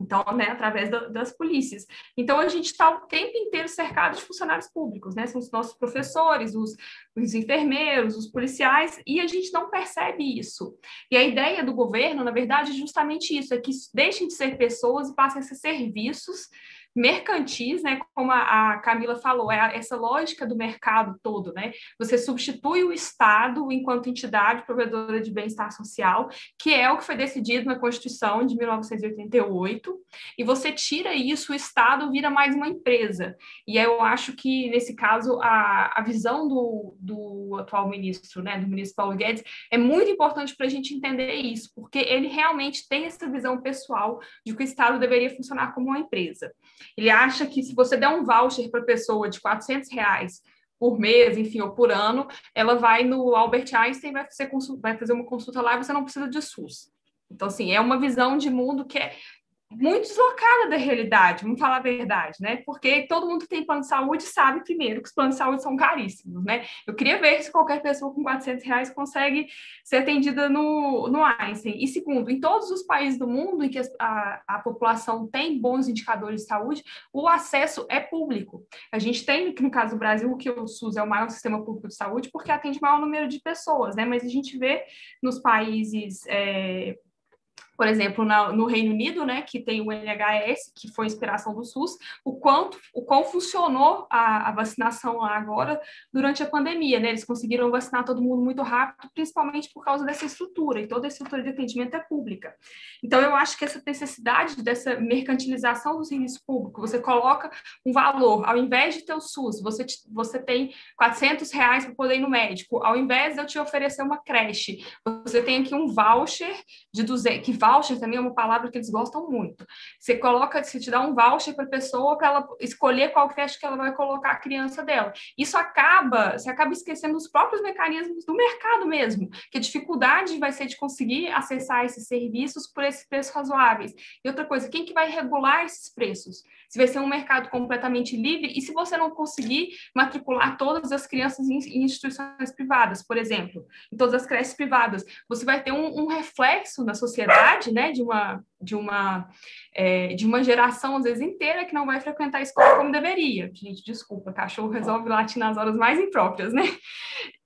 Então, né, através da, das polícias. Então, a gente está o tempo inteiro cercado de funcionários públicos, né? São os nossos professores, os, os enfermeiros, os policiais, e a gente não percebe isso. E a ideia do governo, na verdade, é justamente isso: é que deixem de ser pessoas e passem a ser serviços mercantis, né, como a, Camila falou, é essa lógica do mercado todo, né? Você substitui o Estado enquanto entidade provedora de bem-estar social, que é o que foi decidido na Constituição de 1988, e você tira isso, o Estado vira mais uma empresa. E eu acho que, nesse caso, a, a visão do, do atual ministro, né, do ministro Paulo Guedes, é muito importante para a gente entender isso, porque ele realmente tem essa visão pessoal de que o Estado deveria funcionar como uma empresa. Ele acha que se você der um voucher para a pessoa de 400 reais por mês, enfim, ou por ano, ela vai no Albert Einstein, vai fazer, vai fazer uma consulta lá e você não precisa de SUS. Então, assim, é uma visão de mundo que é muito deslocada da realidade, vamos falar a verdade, né? Porque todo mundo que tem plano de saúde sabe, primeiro, que os planos de saúde são caríssimos, né? Eu queria ver se qualquer pessoa com 400 reais consegue ser atendida no, no Einstein. E segundo, em todos os países do mundo em que a, a população tem bons indicadores de saúde, o acesso é público. A gente tem, no caso do Brasil, que o SUS é o maior sistema público de saúde porque atende maior número de pessoas, né? Mas a gente vê nos países é, por exemplo, na, no Reino Unido, né, que tem o NHS, que foi inspiração do SUS, o quanto, o qual funcionou a, a, vacinação lá agora durante a pandemia, né? Eles conseguiram vacinar todo mundo muito rápido, principalmente por causa dessa estrutura, e toda a estrutura de atendimento é pública. Então, eu acho que essa necessidade dessa mercantilização do serviço público, você coloca um valor, ao invés de ter o SUS, você, você tem 400 reais para poder ir no médico, ao invés de eu te oferecer uma creche, você tem aqui um voucher de 200, que voucher também é uma palavra que eles gostam muito. Você coloca, você te dá um voucher para a pessoa para ela escolher qual creche que ela vai colocar a criança dela. Isso acaba, você acaba esquecendo os próprios mecanismos do mercado mesmo, que a dificuldade vai ser de conseguir acessar esses serviços por esses preços razoáveis. E outra coisa, quem que vai regular esses preços? Se vai ser um mercado completamente livre e se você não conseguir matricular todas as crianças em, em instituições privadas, por exemplo, em todas as creches privadas, você vai ter um, um reflexo na sociedade né, de uma, de uma, é, de uma geração, às vezes, inteira que não vai frequentar a escola como deveria. Gente, desculpa, cachorro resolve latir nas horas mais impróprias, né?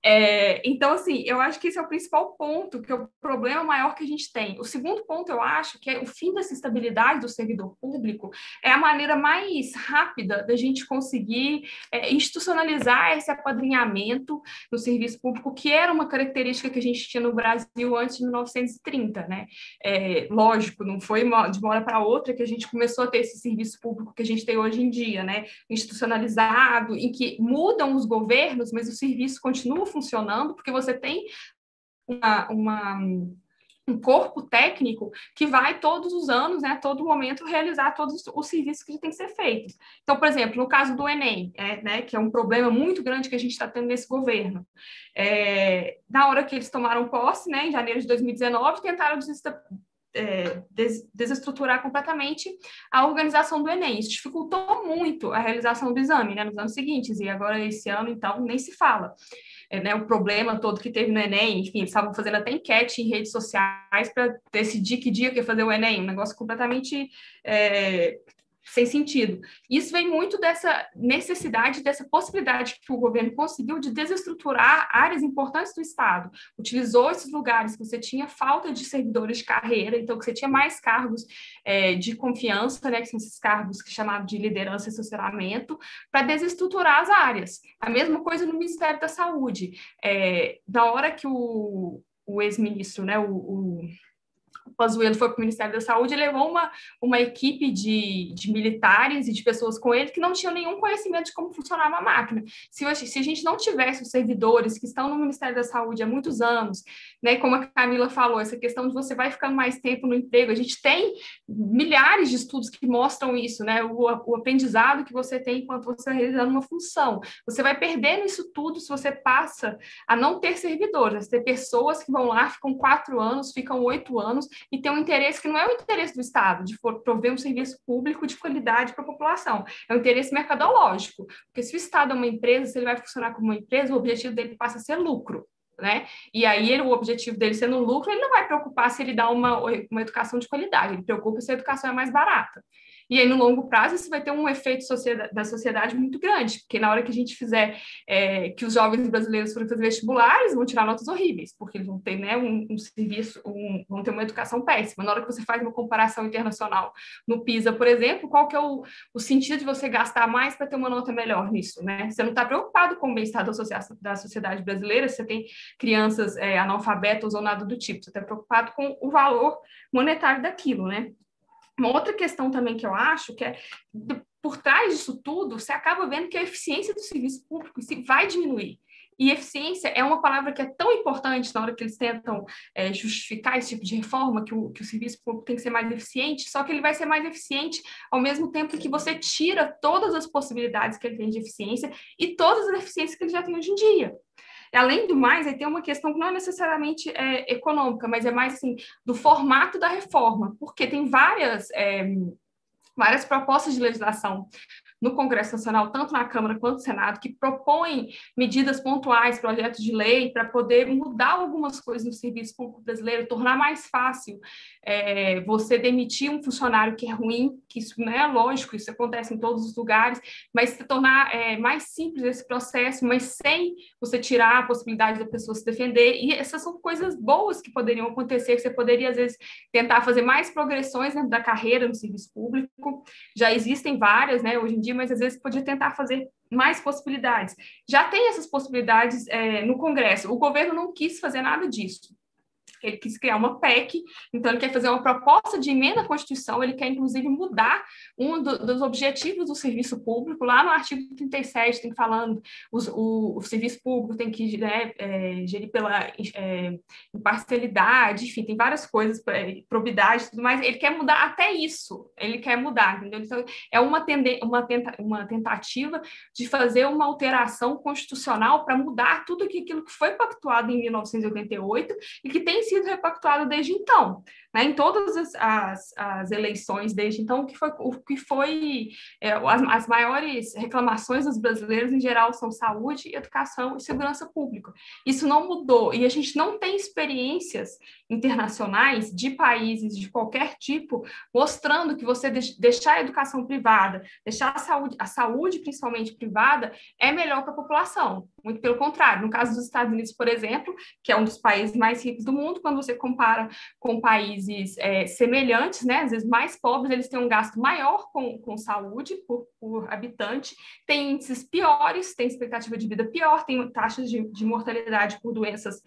É, então, assim, eu acho que esse é o principal ponto, que é o problema maior que a gente tem. O segundo ponto, eu acho, que é o fim dessa estabilidade do servidor público, é a maneira mais rápida da gente conseguir é, institucionalizar esse apadrinhamento no serviço público, que era uma característica que a gente tinha no Brasil antes de 1930, né? É, lógico, não foi de uma hora para outra que a gente começou a ter esse serviço público que a gente tem hoje em dia, né? Institucionalizado, em que mudam os governos, mas o serviço continua funcionando, porque você tem uma, uma um corpo técnico que vai todos os anos, né, todo momento, realizar todos os serviços que têm que ser feitos. Então, por exemplo, no caso do Enem, é, né, que é um problema muito grande que a gente está tendo nesse governo, é, na hora que eles tomaram posse, né, em janeiro de 2019, tentaram é, des desestruturar completamente a organização do Enem. Isso dificultou muito a realização do exame né, nos anos seguintes, e agora esse ano, então, nem se fala é, né, o problema todo que teve no Enem, enfim, eles estavam fazendo até enquete em redes sociais para decidir que dia que ia fazer o Enem, um negócio completamente é, sem sentido. Isso vem muito dessa necessidade, dessa possibilidade que o governo conseguiu de desestruturar áreas importantes do Estado. Utilizou esses lugares que você tinha falta de servidores de carreira, então que você tinha mais cargos é, de confiança, né, que são esses cargos que é chamados de liderança e assessoramento, para desestruturar as áreas. A mesma coisa no Ministério da Saúde. É, na hora que o, o ex-ministro, né, o, o Pazuello foi para o Ministério da Saúde e levou uma, uma equipe de, de militares e de pessoas com ele que não tinham nenhum conhecimento de como funcionava a máquina. Se, se a gente não tivesse os servidores que estão no Ministério da Saúde há muitos anos, né, como a Camila falou, essa questão de você vai ficando mais tempo no emprego, a gente tem milhares de estudos que mostram isso, né, o, o aprendizado que você tem enquanto você está realizando uma função. Você vai perdendo isso tudo se você passa a não ter servidores, a ter pessoas que vão lá, ficam quatro anos, ficam oito anos e tem um interesse que não é o interesse do Estado, de prover um serviço público de qualidade para a população, é um interesse mercadológico, porque se o Estado é uma empresa, se ele vai funcionar como uma empresa, o objetivo dele passa a ser lucro. Né? E aí ele, o objetivo dele sendo lucro, ele não vai preocupar se ele dá uma, uma educação de qualidade, ele preocupa se a educação é mais barata. E aí, no longo prazo, isso vai ter um efeito sociedade, da sociedade muito grande, porque na hora que a gente fizer é, que os jovens brasileiros forem fazer vestibular, eles vão tirar notas horríveis, porque eles vão ter né, um, um serviço, um, vão ter uma educação péssima. Na hora que você faz uma comparação internacional no PISA, por exemplo, qual que é o, o sentido de você gastar mais para ter uma nota melhor nisso? Né? Você não está preocupado com o bem-estar da, da, sociedade brasileira, você tem crianças é, analfabetas ou nada do tipo, você está preocupado com o valor monetário daquilo, né? Uma outra questão também que eu acho que é por trás disso tudo, você acaba vendo que a eficiência do serviço público vai diminuir. E eficiência é uma palavra que é tão importante na hora que eles tentam é, justificar esse tipo de reforma, que o, que o serviço público tem que ser mais eficiente, só que ele vai ser mais eficiente ao mesmo tempo que você tira todas as possibilidades que ele tem de eficiência e todas as eficiências que ele já tem hoje em dia. Além do mais, aí tem uma questão que não é necessariamente é, econômica, mas é mais assim, do formato da reforma, porque tem várias, é, várias propostas de legislação no Congresso Nacional, tanto na Câmara quanto no Senado, que propõem medidas pontuais, projetos de lei, para poder mudar algumas coisas no serviço público brasileiro, tornar mais fácil é, você demitir um funcionário que é ruim, que isso não é lógico, isso acontece em todos os lugares, mas tornar é, mais simples esse processo, mas sem você tirar a possibilidade da pessoa se defender. E essas são coisas boas que poderiam acontecer, que você poderia, às vezes, tentar fazer mais progressões dentro da carreira no serviço público. Já existem várias, né, hoje em dia, mas às vezes podia tentar fazer mais possibilidades. Já tem essas possibilidades é, no Congresso. O governo não quis fazer nada disso ele quis criar uma PEC, então ele quer fazer uma proposta de emenda à Constituição, ele quer inclusive mudar um do, dos objetivos do serviço público, lá no artigo 37 tem falando os, o, o serviço público tem que né, é, gerir pela é, imparcialidade, enfim, tem várias coisas, é, probidade e tudo mais, ele quer mudar até isso, ele quer mudar, entendeu? Então, é uma, tende, uma, tenta, uma tentativa de fazer uma alteração constitucional para mudar tudo aquilo que foi pactuado em 1988 e que tem sido repactuado desde então, né? Em todas as, as, as, eleições desde então, o que foi, o que foi é, as, as, maiores reclamações dos brasileiros em geral são saúde, educação e segurança pública. Isso não mudou e a gente não tem experiências internacionais de países de qualquer tipo mostrando que você deixar a educação privada, deixar a saúde, a saúde principalmente privada, é melhor para a população. Muito pelo contrário, no caso dos Estados Unidos, por exemplo, que é um dos países mais ricos do mundo, quando você compara com países é, semelhantes, né, às vezes mais pobres, eles têm um gasto maior com, com saúde por, por habitante, têm índices piores, têm expectativa de vida pior, têm taxas de, de mortalidade por doenças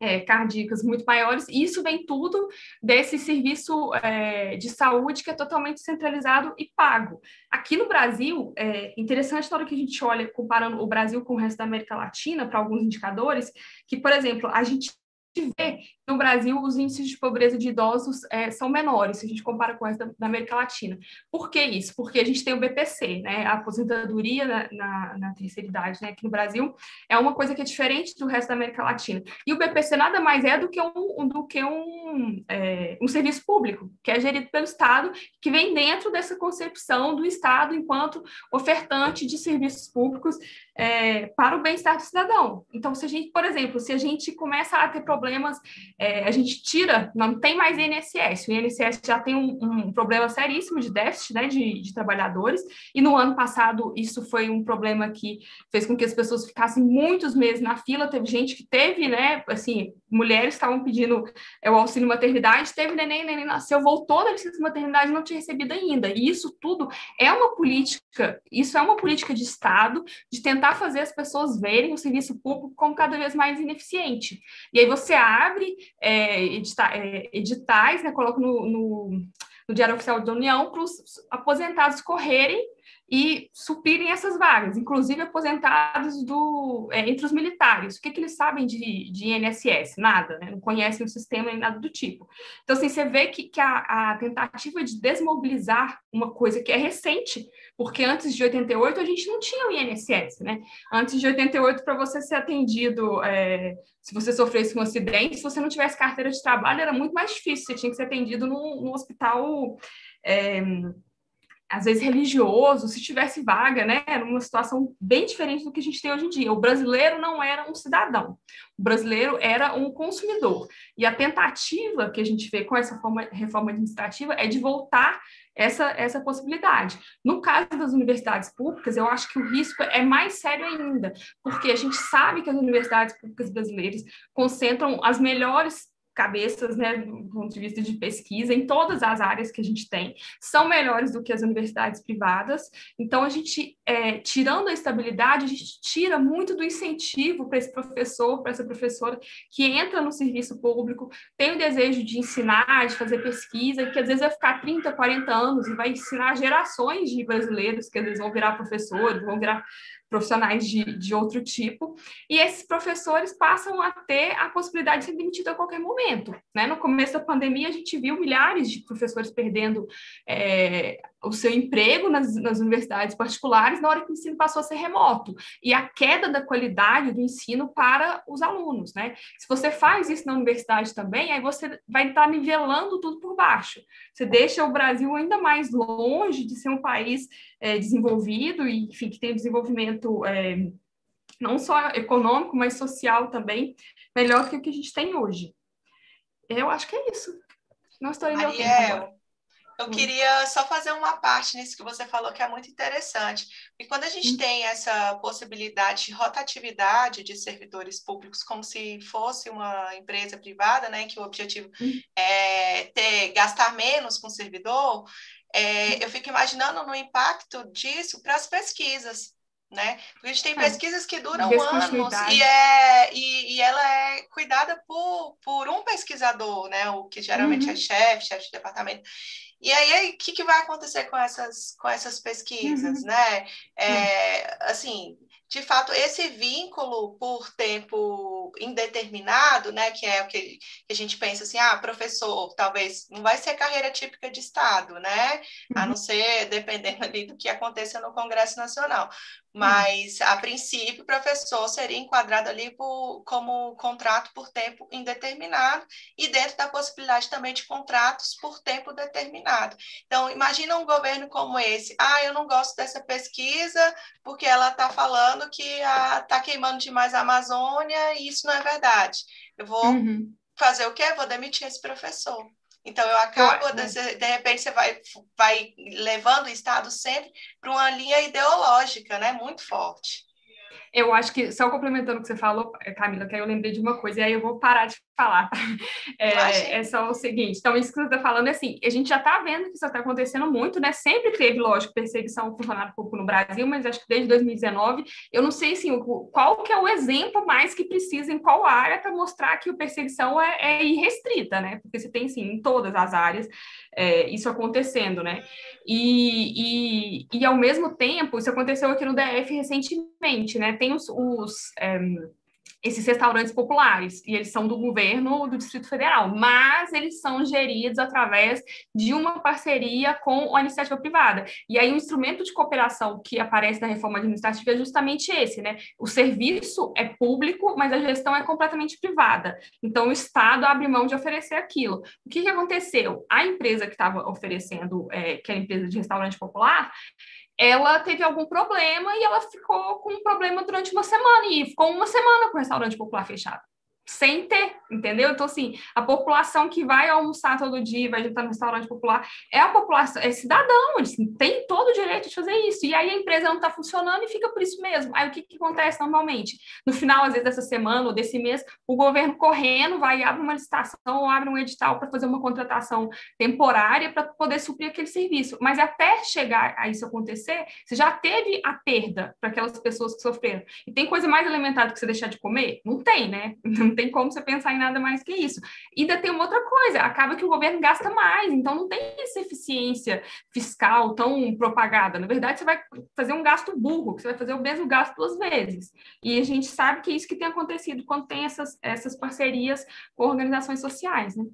é, cardíacas muito maiores, e isso vem tudo desse serviço é, de saúde que é totalmente centralizado e pago. Aqui no Brasil, é interessante na hora que a gente olha, comparando o Brasil com o resto da América Latina, para alguns indicadores, que, por exemplo, a gente vê no Brasil os índices de pobreza de idosos é, são menores, se a gente compara com o resto da, da, América Latina. Por que isso? Porque a gente tem o BPC, né, a aposentadoria na, na, na, terceira idade, né, aqui no Brasil, é uma coisa que é diferente do resto da América Latina. E o BPC nada mais é do que um, do que um, é, um serviço público, que é gerido pelo Estado, que vem dentro dessa concepção do Estado enquanto ofertante de serviços públicos é, para o bem-estar do cidadão. Então, se a gente, por exemplo, se a gente começa a ter problemas, é, a gente tira, não tem mais INSS, o INSS já tem um, um problema seríssimo de déficit né, de, de, trabalhadores, e no ano passado isso foi um problema que fez com que as pessoas ficassem muitos meses na fila, teve gente que teve, né, assim, mulheres estavam pedindo é, o auxílio maternidade, teve neném, neném nasceu, voltou da licença maternidade não tinha recebido ainda, e isso tudo é uma política, isso é uma política de Estado, de tentar fazer as pessoas verem o serviço público como cada vez mais ineficiente. E aí você abre é, edita, é, editais, né, coloca no, no, no Diário Oficial da União para os aposentados correrem e suprirem essas vagas, inclusive aposentados do, é, entre os militares. O que, que eles sabem de, de INSS? Nada, né? não conhecem o sistema nem nada do tipo. Então, assim, você vê que, que a, a, tentativa de desmobilizar uma coisa que é recente, porque antes de 88 a gente não tinha o INSS, né? Antes de 88, para você ser atendido, é, se você sofresse um acidente, se você não tivesse carteira de trabalho, era muito mais difícil, você tinha que ser atendido num hospital... É, às vezes religioso, se tivesse vaga, né, era uma situação bem diferente do que a gente tem hoje em dia. O brasileiro não era um cidadão, o brasileiro era um consumidor. E a tentativa que a gente vê com essa forma, reforma administrativa é de voltar essa, essa possibilidade. No caso das universidades públicas, eu acho que o risco é mais sério ainda, porque a gente sabe que as universidades públicas brasileiras concentram as melhores cabeças, né, do ponto de vista de pesquisa, em todas as áreas que a gente tem, são melhores do que as universidades privadas. Então, a gente, é, tirando a estabilidade, a gente tira muito do incentivo para esse professor, para essa professora que entra no serviço público, tem o desejo de ensinar, de fazer pesquisa, que às vezes vai ficar 30, 40 anos e vai ensinar gerações de brasileiros que às vezes vão virar professores, vão virar profissionais de, de outro tipo, e esses professores passam a ter a possibilidade de ser demitido a qualquer momento. Né? No começo da pandemia, a gente viu milhares de professores perdendo é, o seu emprego nas, nas, universidades particulares na hora que o ensino passou a ser remoto, e a queda da qualidade do ensino para os alunos. Né? Se você faz isso na universidade também, aí você vai estar nivelando tudo por baixo. Você deixa o Brasil ainda mais longe de ser um país é, desenvolvido e, enfim, que tem desenvolvimento é, não só econômico, mas social também, melhor que o que a gente tem hoje. Eu acho que é isso. Não estou indo Ariel, eu hum. queria só fazer uma parte nisso que você falou que é muito interessante. E quando a gente hum. tem essa possibilidade de rotatividade de servidores públicos, como se fosse uma empresa privada, né, que o objetivo hum. é ter, gastar menos com o servidor, é, eu fico imaginando no impacto disso para as pesquisas, né? Porque a gente tem é. pesquisas que duram anos e, é, e, e, ela é cuidada por, por um pesquisador, né? O que geralmente uhum. é chefe, chefe de departamento. E aí, o que, que vai acontecer com essas, com essas pesquisas, uhum. né? É, assim, de fato, esse vínculo por tempo indeterminado, né, que é o que a gente pensa assim, ah, professor, talvez não vai ser carreira típica de Estado, né, a não uhum. ser dependendo ali do que aconteça no Congresso Nacional. Mas, a princípio, o professor seria enquadrado ali por, como contrato por tempo indeterminado e dentro da possibilidade também de contratos por tempo determinado. Então, imagina um governo como esse. Ah, eu não gosto dessa pesquisa porque ela está falando que está queimando demais a Amazônia e isso não é verdade. Eu vou uhum. fazer o quê? Vou demitir esse professor. Então, eu acabo, eu, de, de, repente, você vai, vai levando o Estado sempre para uma linha ideológica, né, muito forte. Eu acho que, só complementando o que você falou, Camila, que aí eu lembrei de uma coisa, e aí eu vou parar de falar. É, é, só o seguinte, então isso que você está falando é assim, a gente já está vendo que isso está acontecendo muito, né? Sempre teve, lógico, perseguição ao funcionário público no Brasil, mas acho que desde 2019, eu não sei assim, qual que é o exemplo mais que precisa em qual área para mostrar que a perseguição é, é, irrestrita, né? Porque você tem, sim, em todas as áreas é, isso acontecendo, né? E, e, e, ao mesmo tempo, isso aconteceu aqui no DF recentemente, né? Tem os, os é, esses restaurantes populares, e eles são do governo do Distrito Federal, mas eles são geridos através de uma parceria com a iniciativa privada. E aí o instrumento de cooperação que aparece na reforma administrativa é justamente esse, né? O serviço é público, mas a gestão é completamente privada. Então o Estado abre mão de oferecer aquilo. O que, que aconteceu? A empresa que estava oferecendo, é, que é a empresa de restaurante popular, ela teve algum problema e ela ficou com um problema durante uma semana e ficou uma semana com o restaurante popular fechado. Sem ter, entendeu? Então, assim, a população que vai almoçar todo dia, vai jantar no restaurante popular, é a população, é cidadão, têm todo o direito de fazer isso. E aí a empresa não está funcionando e fica por isso mesmo. Aí o que, que acontece normalmente? No final, às vezes, dessa semana ou desse mês, o governo correndo vai abre uma licitação ou abre um edital para fazer uma contratação temporária para poder suprir aquele serviço. Mas até chegar a isso acontecer, você já teve a perda para aquelas pessoas que sofreram. E tem coisa mais elementar do que você deixar de comer? Não tem, né? Não tem como você pensar em nada mais que isso. E ainda tem uma outra coisa, acaba que o governo gasta mais, então não tem essa eficiência fiscal tão propagada. Na verdade, você vai fazer um gasto burro, que você vai fazer o mesmo gasto duas vezes. E a gente sabe que é isso que tem acontecido quando tem essas, essas parcerias com organizações sociais, né?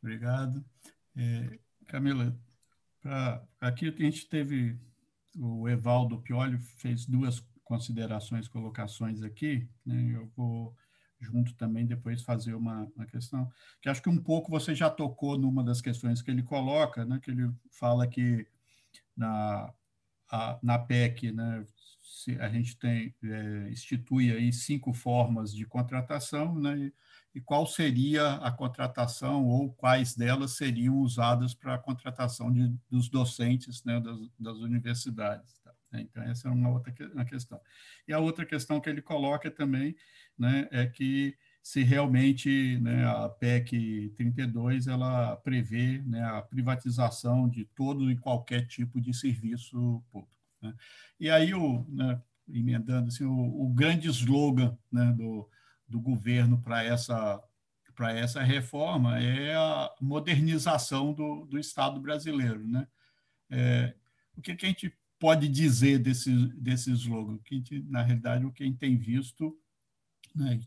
Obrigado. É, Camila, pra, aqui a gente teve, o Evaldo Pioli fez duas considerações, colocações aqui, né? eu vou junto também depois fazer uma, uma questão, que acho que um pouco você já tocou numa das questões que ele coloca, né? que ele fala que na, a, na PEC, né, a gente tem, é, institui aí cinco formas de contratação, né, e, e qual seria a contratação ou quais delas seriam usadas para a contratação de, dos docentes né, das, das universidades. Tá? Então, essa é uma outra uma questão. E a outra questão que ele coloca também né, é que se realmente né, a PEC 32 ela prevê né, a privatização de todo e qualquer tipo de serviço público. Né? E aí, o, né, emendando assim, o, o grande slogan né, do, do governo para essa, para essa reforma é a modernização do, do Estado brasileiro. Né? É, o que, que, a gente pode dizer desse, desse slogan? Que gente, na realidade, o que a gente tem visto né,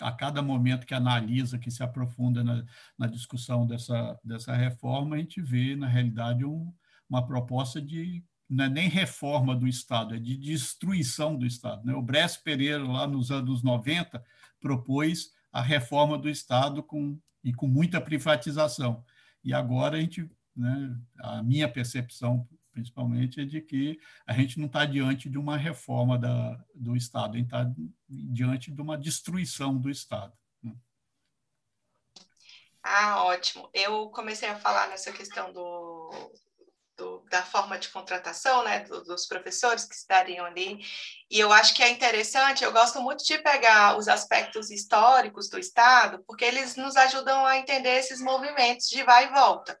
a cada momento que analisa, que se aprofunda na, na discussão dessa, dessa reforma, a gente vê, na realidade, um, uma proposta de não é nem reforma do Estado, é de destruição do Estado. Né? O Brest Pereira, lá nos anos 90, propôs a reforma do Estado com, e com muita privatização. E agora a gente, né, a minha percepção principalmente, é de que a gente não está diante de uma reforma da, do Estado, a gente está diante de uma destruição do Estado. Né? Ah, ótimo. Eu comecei a falar nessa questão do, do, da forma de contratação, né, do, dos professores que estariam ali. E eu acho que é interessante, eu gosto muito de pegar os aspectos históricos do Estado, porque eles nos ajudam a entender esses movimentos de vai e volta.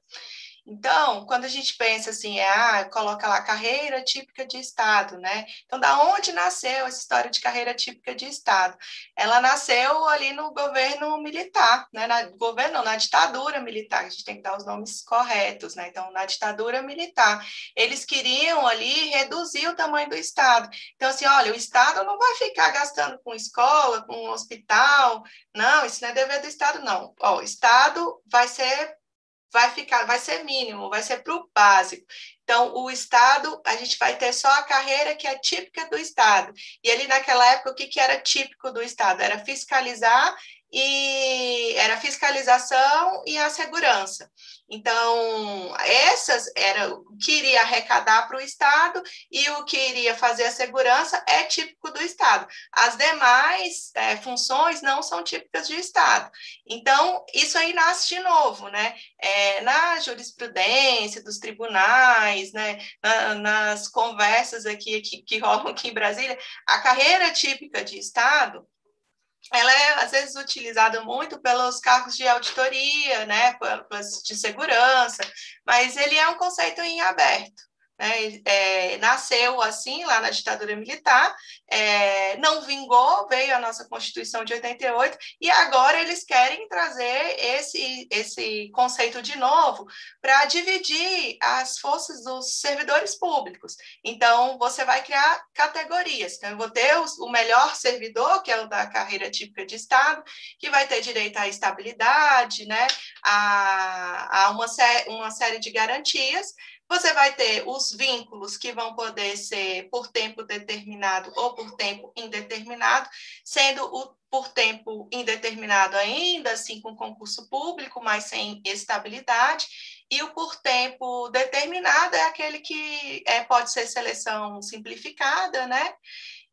Então, quando a gente pensa assim, é, ah, coloca lá carreira típica de Estado, né? Então, da onde nasceu essa história de carreira típica de Estado? Ela nasceu ali no governo militar, né? Na governo, na ditadura militar, a gente tem que dar os nomes corretos, né? Então, na ditadura militar, eles queriam ali reduzir o tamanho do Estado. Então, assim, olha, o Estado não vai ficar gastando com escola, com hospital, não, isso não é dever do Estado, não. Ó, o Estado vai ser vai ficar, vai ser mínimo, vai ser para o básico. Então, o Estado, a gente vai ter só a carreira que é típica do Estado. E ali naquela época, o que, que era típico do Estado? Era fiscalizar e era a fiscalização e a segurança. Então, essas era o que iria arrecadar para o Estado e o que iria fazer a segurança é típico do Estado. As demais é, funções não são típicas de Estado. Então, isso aí nasce de novo, né? É, na jurisprudência dos tribunais, né? Na, nas conversas aqui que, que rolam aqui em Brasília, a carreira típica de Estado ela é às vezes utilizada muito pelos cargos de auditoria, né, de segurança, mas ele é um conceito em aberto. Né? É, nasceu assim lá na ditadura militar, é, não vingou, veio a nossa Constituição de 88, e agora eles querem trazer esse, esse conceito de novo para dividir as forças dos servidores públicos. Então, você vai criar categorias. Então, eu vou ter o melhor servidor, que é o da carreira típica de Estado, que vai ter direito à estabilidade, né? a, a uma, uma série de garantias, você vai ter os vínculos que vão poder ser por tempo determinado ou por tempo indeterminado, sendo o por tempo indeterminado ainda assim com concurso público, mas sem estabilidade, e o por tempo determinado é aquele que é, pode ser seleção simplificada, né?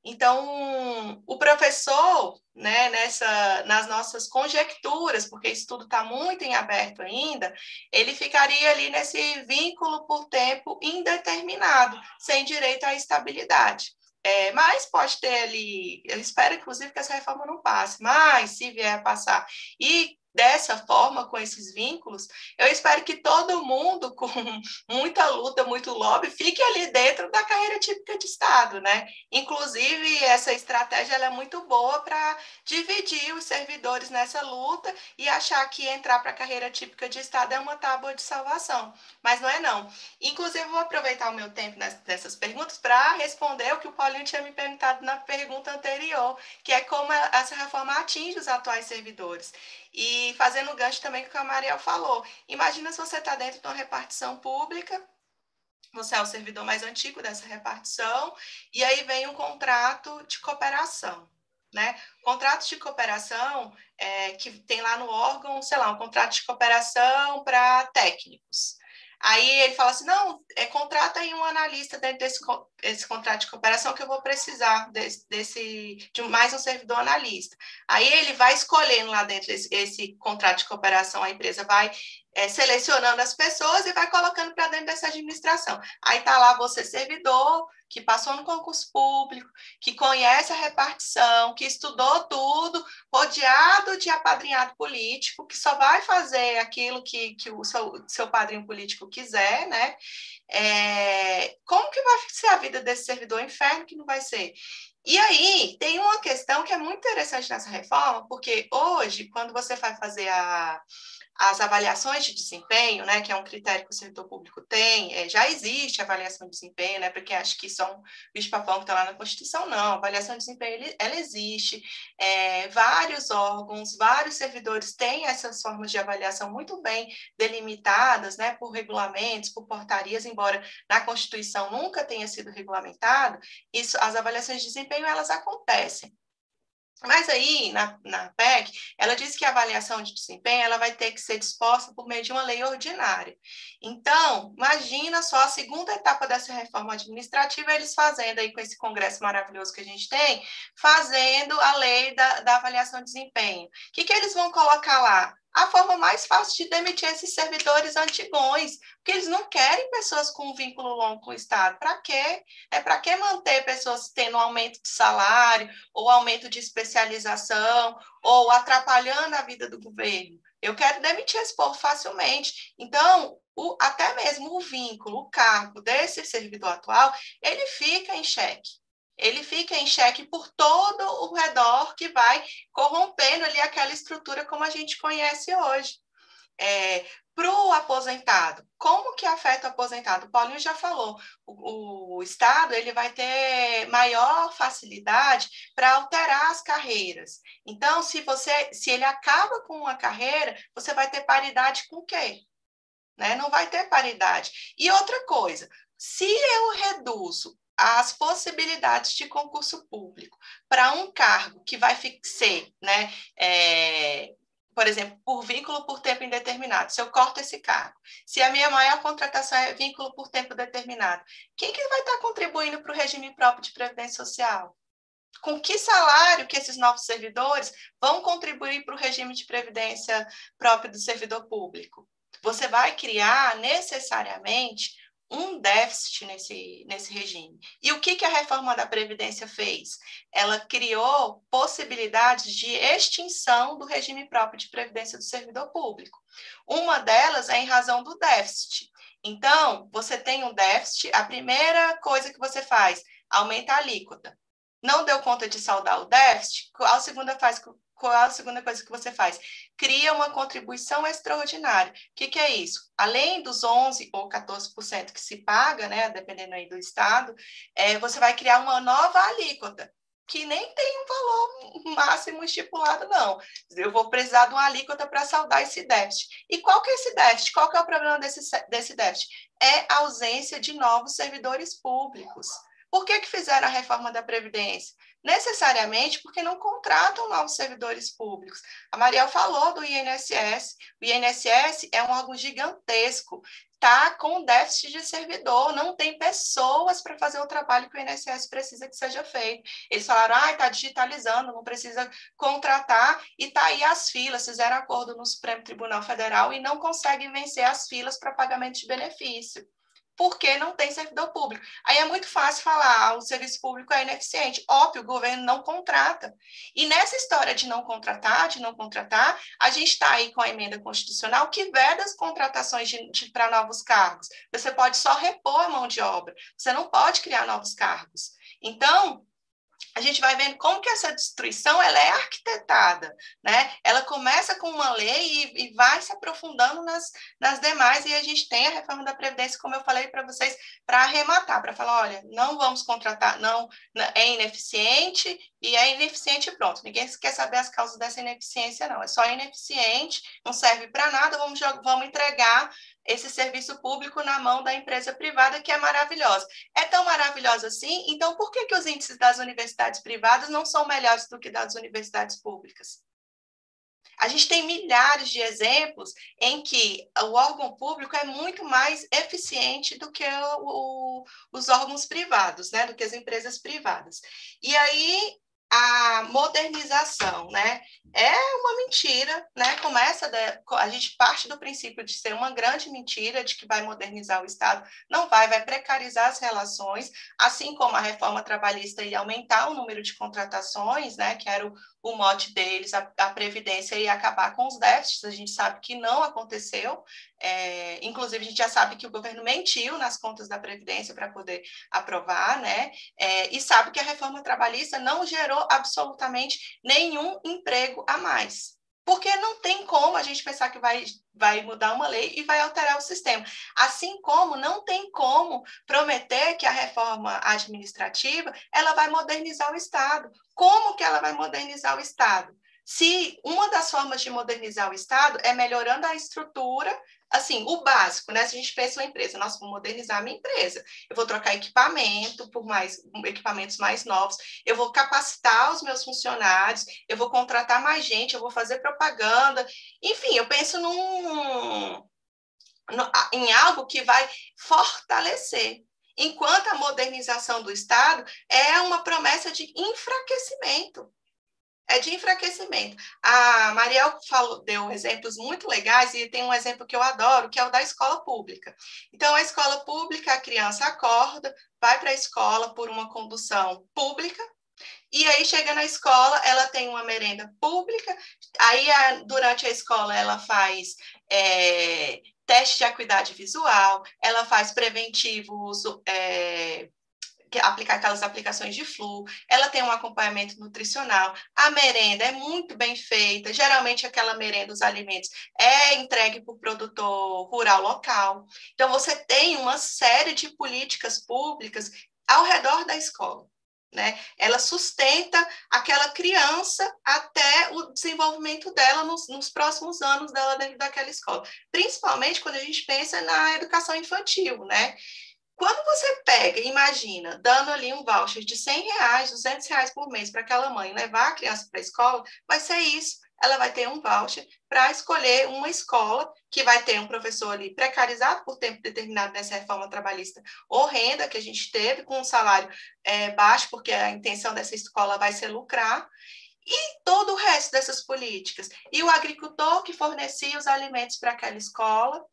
Então, o professor, né, nessa, nas nossas conjecturas, porque isso tudo está muito em aberto ainda, ele ficaria ali nesse vínculo por tempo indeterminado, sem direito à estabilidade. É, mas pode ter ali, eu espero, inclusive, que essa reforma não passe, mas se vier a passar e dessa forma, com esses vínculos, eu espero que todo mundo, com muita luta, muito lobby, fique ali dentro da carreira típica de Estado, né? Inclusive, essa estratégia é muito boa para dividir os servidores nessa luta e achar que entrar para a carreira típica de Estado é uma tábua de salvação. Mas não é não. Inclusive, vou aproveitar o meu tempo nessas perguntas para responder o que o Paulinho tinha me perguntado na pergunta anterior, que é como essa reforma atinge os atuais servidores. E fazendo gancho também o que a Mariel falou. Imagina se você está dentro de uma repartição pública, você é o servidor mais antigo dessa repartição, e aí vem um contrato de cooperação. Né? Contratos de cooperação é, que tem lá no órgão, sei lá, um contrato de cooperação para técnicos. Aí ele fala assim: não, é, contrata aí um analista dentro desse esse contrato de cooperação que eu vou precisar desse, desse de mais um servidor analista. Aí ele vai escolhendo lá dentro desse esse contrato de cooperação, a empresa vai é, selecionando as pessoas e vai colocando para dentro dessa administração. Aí está lá você, servidor, que passou no concurso público, que conhece a repartição, que estudou tudo, rodeado de apadrinhado político, que só vai fazer aquilo que, que o seu, seu padrinho político quiser, né? É, como que vai ser a vida desse servidor? Inferno que não vai ser. E aí, tem uma questão que é muito interessante nessa reforma, porque hoje, quando você vai fazer a, as avaliações de desempenho, né, que é um critério que o servidor público tem, é, já existe avaliação de desempenho, né, porque acho que são bicho-papão que está lá na Constituição, não, a avaliação de desempenho, ele, ela existe, é, vários órgãos, vários servidores têm essas formas de avaliação muito bem delimitadas, né, por regulamentos, por portarias, embora na Constituição nunca tenha sido regulamentado, isso, as avaliações de desempenho, elas acontecem. Mas aí, na, na PEC, ela diz que a avaliação de desempenho ela vai ter que ser disposta por meio de uma lei ordinária. Então, imagina só a segunda etapa dessa reforma administrativa, eles fazendo aí com esse congresso maravilhoso que a gente tem, fazendo a lei da, da avaliação de desempenho. O que, que eles vão colocar lá? A forma mais fácil de demitir esses servidores antigões, porque eles não querem pessoas com vínculo longo com o Estado. Para quê? É para que manter pessoas tendo aumento de salário, ou aumento de especialização, ou atrapalhando a vida do governo? Eu quero demitir esse povo facilmente. Então, o, até mesmo o vínculo, o cargo desse servidor atual, ele fica em xeque ele fica em xeque por todo o redor que vai corrompendo ali aquela estrutura como a gente conhece hoje. É, para o aposentado, como que afeta o aposentado? O Paulinho já falou, o, o Estado ele vai ter maior facilidade para alterar as carreiras. Então, se você, se ele acaba com uma carreira, você vai ter paridade com o quê? Né? Não vai ter paridade. E outra coisa, se eu reduzo as possibilidades de concurso público para um cargo que vai ser, né, é, por exemplo, por vínculo por tempo indeterminado, se eu corto esse cargo, se a minha maior contratação é vínculo por tempo determinado, quem que vai estar contribuindo para o regime próprio de previdência social? Com que salário que esses novos servidores vão contribuir para o regime de previdência próprio do servidor público? Você vai criar necessariamente um déficit nesse, nesse regime. E o que, que a reforma da Previdência fez? Ela criou possibilidades de extinção do regime próprio de previdência do servidor público. Uma delas é em razão do déficit. Então, você tem um déficit, a primeira coisa que você faz, aumenta a alíquota. Não deu conta de saldar o déficit, a segunda faz, qual é a segunda coisa que você faz? Cria uma contribuição extraordinária. O que, que é isso? Além dos 11% ou 14% que se paga, né, dependendo aí do estado, é, você vai criar uma nova alíquota, que nem tem um valor máximo estipulado, não. Eu vou precisar de uma alíquota para saldar esse déficit. E qual que é esse déficit? Qual que é o problema desse, desse déficit? É a ausência de novos servidores públicos. Por que, que fizeram a reforma da Previdência? Necessariamente porque não contratam novos servidores públicos. A Mariel falou do INSS. O INSS é um órgão gigantesco, está com déficit de servidor, não tem pessoas para fazer o trabalho que o INSS precisa que seja feito. Eles falaram, ah, está digitalizando, não precisa contratar, e está aí as filas, fizeram acordo no Supremo Tribunal Federal e não conseguem vencer as filas para pagamento de benefício porque não tem servidor público. Aí é muito fácil falar, ah, o serviço público é ineficiente. Óbvio, o governo não contrata. E nessa história de não contratar, de não contratar, a gente está aí com a emenda constitucional que veda as contratações para novos cargos. Você pode só repor a mão de obra, você não pode criar novos cargos. Então, a gente vai vendo como que essa destruição ela é arquitetada, né? Ela começa com uma lei e, e, vai se aprofundando nas, nas demais, e a gente tem a reforma da Previdência, como eu falei para vocês, para arrematar, para falar, olha, não vamos contratar, não, é ineficiente, e é ineficiente pronto. Ninguém quer saber as causas dessa ineficiência, não. É só ineficiente, não serve para nada, vamos, vamos entregar esse serviço público na mão da empresa privada, que é maravilhosa. É tão maravilhosa assim, então por que, que os índices das universidades privadas não são melhores do que das universidades públicas? A gente tem milhares de exemplos em que o órgão público é muito mais eficiente do que o, o, os órgãos privados, né? do que as empresas privadas. E aí a modernização, né? É uma mentira, né? Começa de, a gente parte do princípio de ser uma grande mentira de que vai modernizar o Estado, não vai, vai precarizar as relações, assim como a reforma trabalhista ia aumentar o número de contratações, né? Que era o, o mote deles, a, a previdência ia acabar com os déficits. A gente sabe que não aconteceu. É, inclusive, a gente já sabe que o governo mentiu nas contas da Previdência para poder aprovar, né? É, e sabe que a reforma trabalhista não gerou absolutamente nenhum emprego a mais. Porque não tem como a gente pensar que vai, vai mudar uma lei e vai alterar o sistema. Assim como não tem como prometer que a reforma administrativa ela vai modernizar o Estado. Como que ela vai modernizar o Estado? Se uma das formas de modernizar o Estado é melhorando a estrutura, assim, o básico, né? Se a gente pensa uma empresa, nossa, vou modernizar a minha empresa, eu vou trocar equipamento por mais equipamentos mais novos, eu vou capacitar os meus funcionários, eu vou contratar mais gente, eu vou fazer propaganda, enfim, eu penso num, em algo que vai fortalecer. Enquanto a modernização do Estado é uma promessa de enfraquecimento é de enfraquecimento. A Mariel falou, deu exemplos muito legais e tem um exemplo que eu adoro, que é o da escola pública. Então, a escola pública, a criança acorda, vai para a escola por uma condução pública, e aí chega na escola, ela tem uma merenda pública, aí a, durante a escola ela faz é, teste de acuidade visual, ela faz preventivos é, aplicar aquelas aplicações de flu, ela tem um acompanhamento nutricional, a merenda é muito bem feita, geralmente aquela merenda, os alimentos, é entregue por produtor rural local. Então, você tem uma série de políticas públicas ao redor da escola. Né? Ela sustenta aquela criança até o desenvolvimento dela nos, nos, próximos anos dela dentro daquela escola, principalmente quando a gente pensa na educação infantil, né? Quando você pega, imagina, dando ali um voucher de 100 reais, 200 reais por mês para aquela mãe levar a criança para a escola, vai ser isso. Ela vai ter um voucher para escolher uma escola que vai ter um professor ali precarizado por tempo determinado nessa reforma trabalhista horrenda que a gente teve, com um salário é, baixo, porque a intenção dessa escola vai ser lucrar, e todo o resto dessas políticas. E o agricultor que fornecia os alimentos para aquela escola,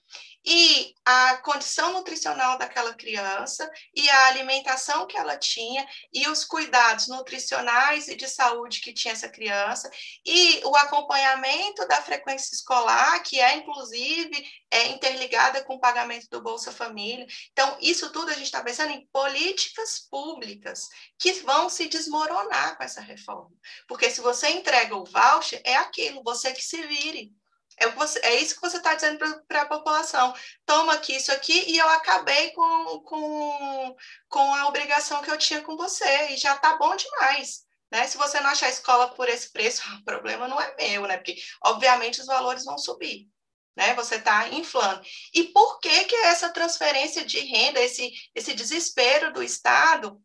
e a condição nutricional daquela criança, e a alimentação que ela tinha, e os cuidados nutricionais e de saúde que tinha essa criança, e o acompanhamento da frequência escolar, que é inclusive é, interligada com o pagamento do Bolsa Família. Então, isso tudo a gente está pensando em políticas públicas que vão se desmoronar com essa reforma. Porque se você entrega o voucher, é aquilo, você que se vire. É, você, é isso que você está dizendo para a população. Toma aqui isso aqui e eu acabei com, com, com a obrigação que eu tinha com você, e já está bom demais. Né? Se você não achar escola por esse preço, o problema não é meu, né? Porque, obviamente, os valores vão subir. Né? Você está inflando. E por que, que essa transferência de renda, esse, esse desespero do Estado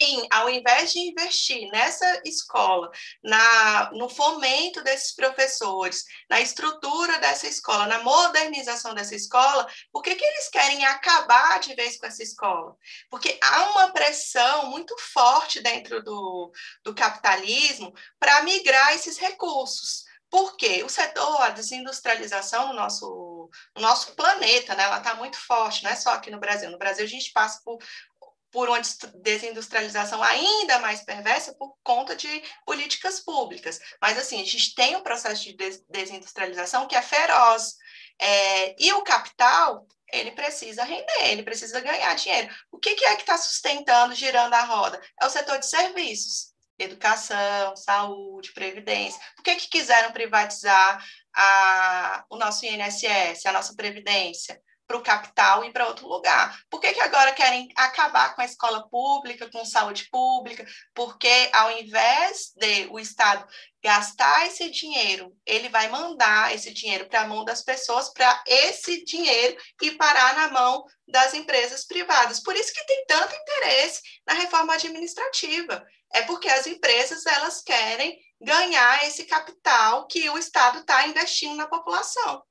em, ao invés de investir nessa escola, na, no fomento desses professores, na estrutura dessa escola, na modernização dessa escola, por que, que eles querem acabar de vez com essa escola? Porque há uma pressão muito forte dentro do, do capitalismo para migrar esses recursos. Por quê? O setor, a desindustrialização no nosso, no nosso planeta, né, ela está muito forte, não é só aqui no Brasil. No Brasil, a gente passa por por uma desindustrialização ainda mais perversa por conta de políticas públicas. Mas, assim, a gente tem um processo de desindustrialização que é feroz. É, e o capital, ele precisa render, ele precisa ganhar dinheiro. O que, que é que está sustentando, girando a roda? É o setor de serviços. Educação, saúde, previdência. Por que, que quiseram privatizar a, o nosso INSS, a nossa previdência? Para o capital e para outro lugar. Por que, que agora querem acabar com a escola pública, com saúde pública? Porque ao invés de o Estado gastar esse dinheiro, ele vai mandar esse dinheiro para a mão das pessoas, para esse dinheiro ir parar na mão das empresas privadas. Por isso que tem tanto interesse na reforma administrativa. É porque as empresas elas querem ganhar esse capital que o Estado está investindo na população.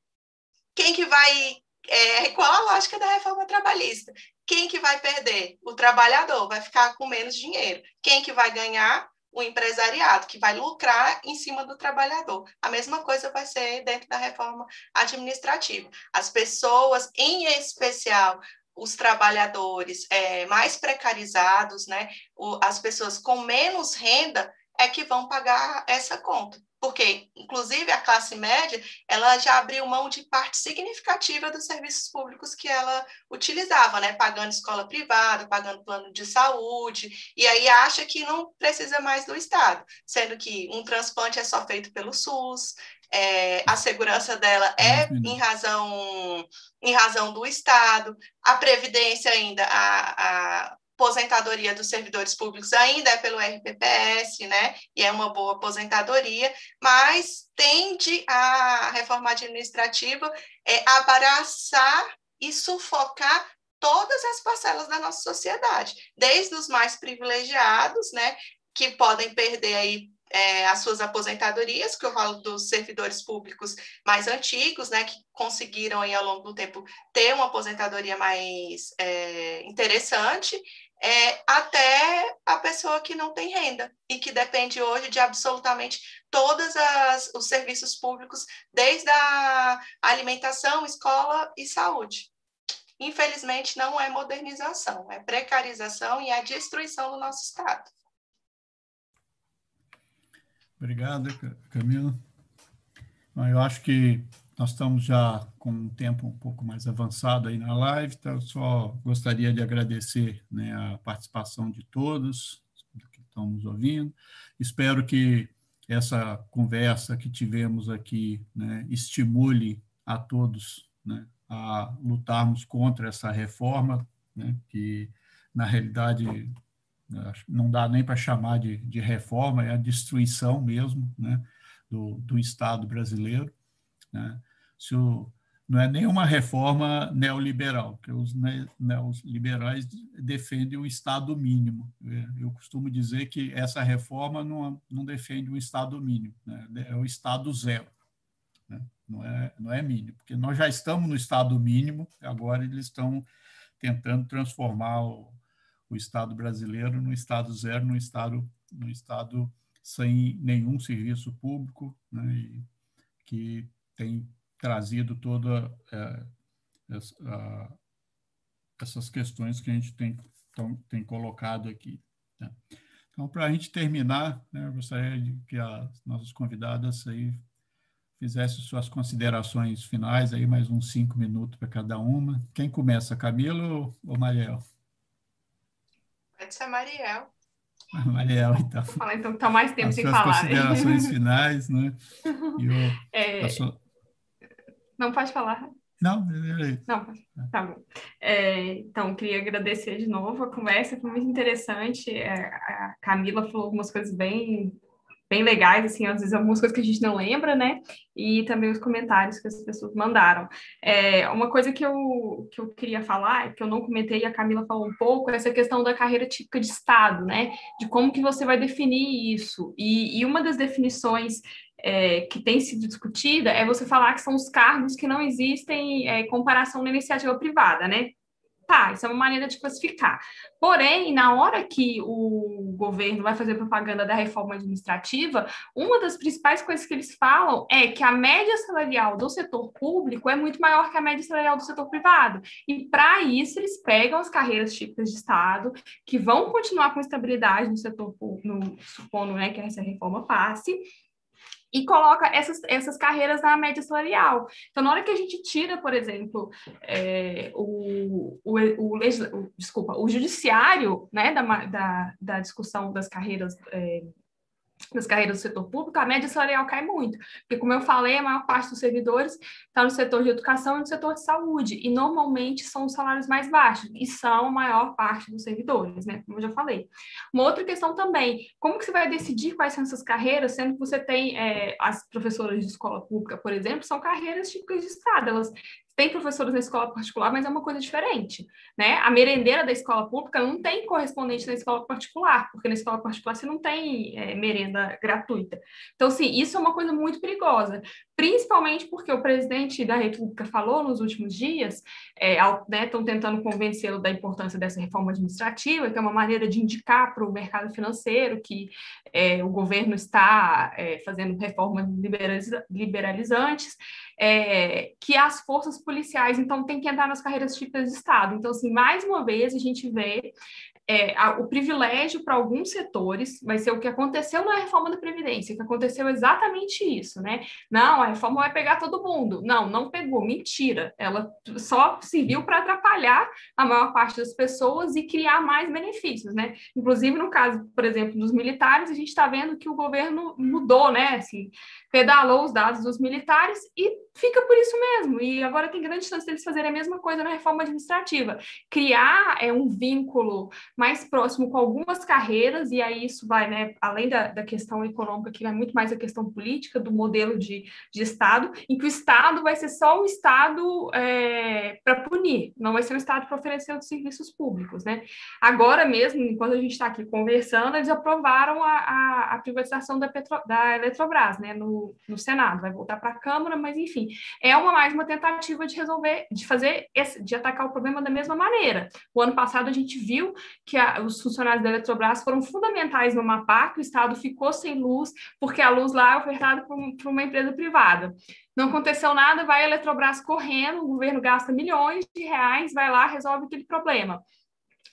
Quem que vai é, qual a lógica da reforma trabalhista? Quem que vai perder? O trabalhador vai ficar com menos dinheiro. Quem que vai ganhar? O empresariado, que vai lucrar em cima do trabalhador. A mesma coisa vai ser dentro da reforma administrativa. As pessoas, em especial os trabalhadores é, mais precarizados, né, o, as pessoas com menos renda, é que vão pagar essa conta porque, inclusive, a classe média, ela já abriu mão de parte significativa dos serviços públicos que ela utilizava, né? Pagando escola privada, pagando plano de saúde, e aí acha que não precisa mais do Estado, sendo que um transplante é só feito pelo SUS, é, a segurança dela é em razão, em razão do Estado, a previdência ainda, a, a aposentadoria dos servidores públicos ainda é pelo RPPS, né? E é uma boa aposentadoria, mas tende a reforma administrativa é, abraçar e sufocar todas as parcelas da nossa sociedade, desde os mais privilegiados, né? Que podem perder aí é, as suas aposentadorias, que eu falo dos servidores públicos mais antigos, né, que conseguiram aí ao longo do tempo ter uma aposentadoria mais é, interessante, é, até a pessoa que não tem renda e que depende hoje de absolutamente todos os serviços públicos, desde a alimentação, escola e saúde. Infelizmente, não é modernização, é precarização e é destruição do nosso Estado. Obrigado, Camila. Eu acho que nós estamos já com um tempo um pouco mais avançado aí na live, então eu só gostaria de agradecer né, a participação de todos que estão nos ouvindo. Espero que essa conversa que tivemos aqui né, estimule a todos né, a lutarmos contra essa reforma, né, que, na realidade, não dá nem para chamar de, de, reforma, é a destruição mesmo né, do, do Estado brasileiro. Né? Se o, não é nenhuma reforma neoliberal, que os neoliberais defendem o Estado mínimo. Eu costumo dizer que essa reforma não, não defende um Estado mínimo, né? é o Estado zero, né? não, é, não é mínimo, porque nós já estamos no Estado mínimo, agora eles estão tentando transformar o, o Estado brasileiro no Estado zero, no Estado, no estado sem nenhum serviço público, né? que tem trazido toda é, essa, essas questões que a gente tem, então, tem colocado aqui. Né? Então, para a gente terminar, né, eu gostaria de que as nossas convidadas aí fizessem suas considerações finais, aí mais uns cinco minutos para cada uma. Quem começa, Camilo ou Mariel? Pode ser Mariel. Mariel, então. Vou falar, então, está mais tempo As sem falar. As né? considerações né? finais, né? E o, é... Não pode falar. Não, não, tá bom. É, então, queria agradecer de novo a conversa, foi muito interessante. É, a Camila falou algumas coisas bem bem legais, assim, às vezes algumas coisas que a gente não lembra, né? E também os comentários que as pessoas mandaram. É, uma coisa que eu, que eu queria falar, que eu não comentei e a Camila falou um pouco, é essa questão da carreira típica de Estado, né? De como que você vai definir isso. E, e uma das definições é, que tem sido discutida é você falar que são os cargos que não existem é, comparação na iniciativa privada, né? Tá, isso é uma maneira de classificar. Porém, na hora que o governo vai fazer propaganda da reforma administrativa, uma das principais coisas que eles falam é que a média salarial do setor público é muito maior que a média salarial do setor privado. E para isso, eles pegam as carreiras típicas de Estado, que vão continuar com estabilidade no setor público, supondo né, que essa reforma passe, e coloca essas, essas carreiras na média salarial. Então, na hora que a gente tira, por exemplo, é, o, o, o, o, desculpa, o judiciário né, da, da, da discussão das carreiras é, das carreiras do setor público, a média salarial cai muito, porque, como eu falei, a maior parte dos servidores está no setor de educação e no setor de saúde, e normalmente são os salários mais baixos, e são a maior parte dos servidores, né, como eu já falei. Uma outra questão também, como que você vai decidir quais são essas carreiras, sendo que você tem é, as professoras de escola pública, por exemplo, são carreiras típicas de Estado, elas tem professores na escola particular, mas é uma coisa diferente, né? A merendeira da escola pública não tem correspondente na escola particular, porque na escola particular você não tem é, merenda gratuita. Então, assim, isso é uma coisa muito perigosa, principalmente porque o presidente da República falou nos últimos dias, é, estão né, tentando convencê-lo da importância dessa reforma administrativa, que é uma maneira de indicar para o mercado financeiro que é, o governo está é, fazendo reformas liberalizantes, é, que as forças policiais, então, têm que entrar nas carreiras típicas de Estado. Então, assim, mais uma vez, a gente vê é, a, o privilégio para alguns setores vai ser o que aconteceu na reforma da Previdência, que aconteceu exatamente isso, né? Não, a reforma vai pegar todo mundo. Não, não pegou, mentira. Ela só serviu para atrapalhar a maior parte das pessoas e criar mais benefícios, né? Inclusive, no caso, por exemplo, dos militares, a gente está vendo que o governo mudou, né? Assim, pedalou os dados dos militares e fica por isso mesmo. E agora tem grande chance deles fazerem a mesma coisa na reforma administrativa. Criar é, um vínculo mais próximo com algumas carreiras, e aí isso vai, né, além da, da questão econômica, que vai muito mais a questão política, do modelo de, de Estado, em que o Estado vai ser só um Estado é, para punir, não vai ser um Estado para oferecer os serviços públicos, né? Agora mesmo, enquanto a gente está aqui conversando, eles aprovaram a, a, a privatização da, Petro, da Eletrobras, né, no, no Senado, vai voltar para a Câmara, mas enfim, é uma mais uma tentativa de resolver, de fazer, esse, de atacar o problema da mesma maneira. O ano passado a gente viu que a, os funcionários da Eletrobras foram fundamentais no Mapá, que o Estado ficou sem luz, porque a luz lá é ofertada por, por uma empresa privada. Não aconteceu nada, vai a Eletrobras correndo, o governo gasta milhões de reais, vai lá, resolve aquele problema.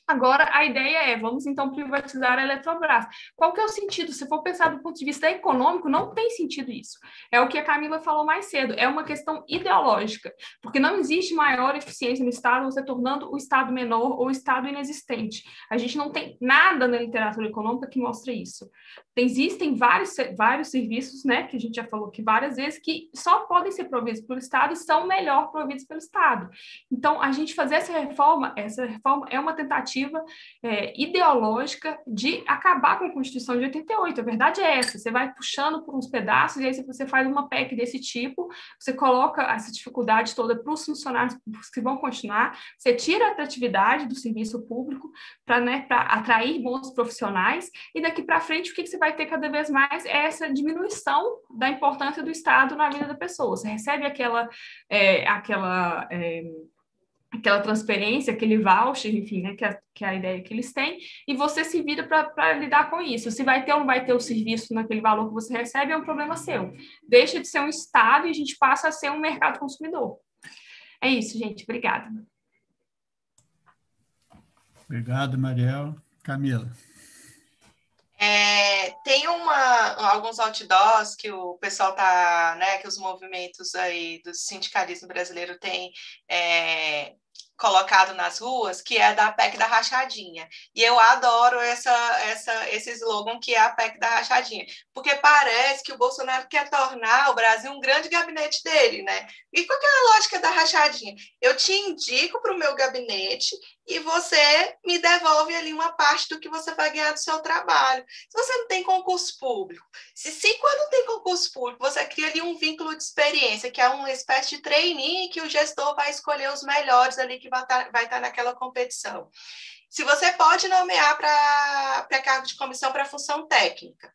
Agora, a ideia é, vamos então privatizar a Eletrobras. Qual que é o sentido? Se for pensar do ponto de vista econômico, não tem sentido isso. É o que a Camila falou mais cedo, é uma questão ideológica, porque não existe maior eficiência no Estado você tornando o Estado menor ou o Estado inexistente. A gente não tem nada na literatura econômica que mostre isso. Existem vários, vários serviços, né, que a gente já falou aqui várias vezes, que só podem ser providos pelo Estado e são melhor providos pelo Estado. Então, a gente fazer essa reforma, essa reforma é uma tentativa tentativa é, ideológica de acabar com a Constituição de 88. A verdade é essa: você vai puxando por uns pedaços, e aí, você faz uma PEC desse tipo, você coloca essa dificuldade toda para os funcionários que vão continuar, você tira a atratividade do serviço público para né, atrair bons profissionais, e daqui para frente, o que, que você vai ter cada vez mais é essa diminuição da importância do Estado na vida da pessoa. Você recebe aquela. É, aquela é, aquela transferência, aquele voucher, enfim, né, que, é, que é a ideia que eles têm, e você se vira para lidar com isso. Se vai ter ou não vai ter o serviço naquele valor que você recebe, é um problema seu. Deixa de ser um Estado e a gente passa a ser um mercado consumidor. É isso, gente. Obrigada. Obrigado, Mariel. Camila. É, tem uma, alguns outdoors que o pessoal tá, né, que os movimentos aí do sindicalismo brasileiro têm é, colocado nas ruas, que é da PEC da rachadinha. E eu adoro essa, essa, esse slogan que é a PEC da rachadinha, porque parece que o Bolsonaro quer tornar o Brasil um grande gabinete dele, né? E qual é a lógica da rachadinha? Eu te indico para o meu gabinete e você me devolve ali uma parte do que você vai ganhar do seu trabalho. Se você não tem concurso público, se, se quando tem concurso público, você cria ali um vínculo de experiência, que é uma espécie de trainee que o gestor vai escolher os melhores ali que vai estar, tá, vai tá naquela competição. Se você pode nomear para cargo de comissão para função técnica,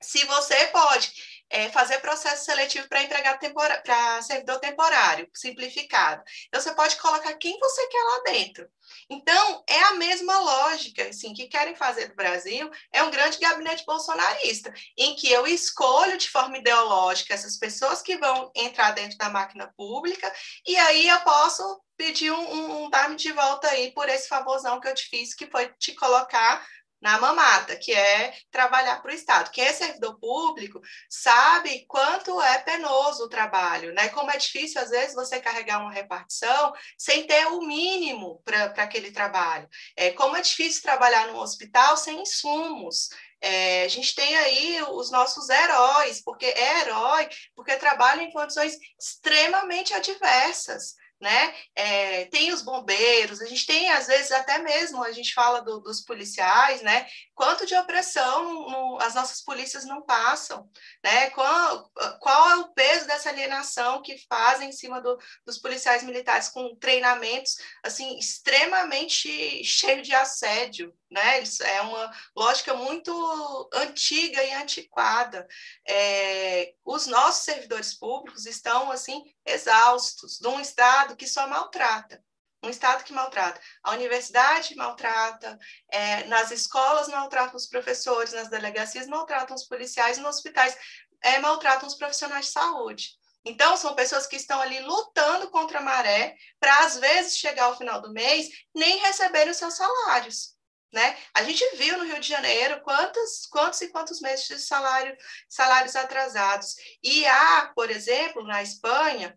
se você pode é, fazer processo seletivo para empregado para servidor temporário, simplificado. Então, você pode colocar quem você quer lá dentro. Então, é a mesma lógica, assim, que querem fazer do Brasil, é um grande gabinete bolsonarista, em que eu escolho de forma ideológica essas pessoas que vão entrar dentro da máquina pública, e aí eu posso pedir um, um, um dar-me de volta aí por esse favorzão que eu te fiz, que foi te colocar na mamata, que é trabalhar para o Estado. Quem é servidor público sabe quanto é penoso o trabalho, né? Como é difícil, às vezes, você carregar uma repartição sem ter o mínimo para aquele trabalho. É, como é difícil trabalhar num hospital sem insumos. É, a gente tem aí os nossos heróis, porque é herói, porque trabalha em condições extremamente adversas né? É, tem os bombeiros, a gente tem, às vezes, até mesmo, a gente fala do, dos policiais, né? Quanto de opressão no, as nossas polícias não passam, né? Qual, qual é o peso dessa alienação que fazem em cima do, dos policiais militares com treinamentos, assim, extremamente cheio de assédio, né? É uma lógica muito antiga e antiquada. É, os nossos servidores públicos estão, assim, exaustos de um Estado que só maltrata. Um Estado que maltrata. A universidade maltrata, é, nas escolas maltratam os professores, nas delegacias maltratam os policiais, nos hospitais é, maltratam os profissionais de saúde. Então, são pessoas que estão ali lutando contra a maré para, às vezes, chegar ao final do mês, nem receberem os seus salários. Né? A gente viu no Rio de Janeiro quantos, quantos e quantos meses de salário, salários atrasados. E há, por exemplo, na Espanha,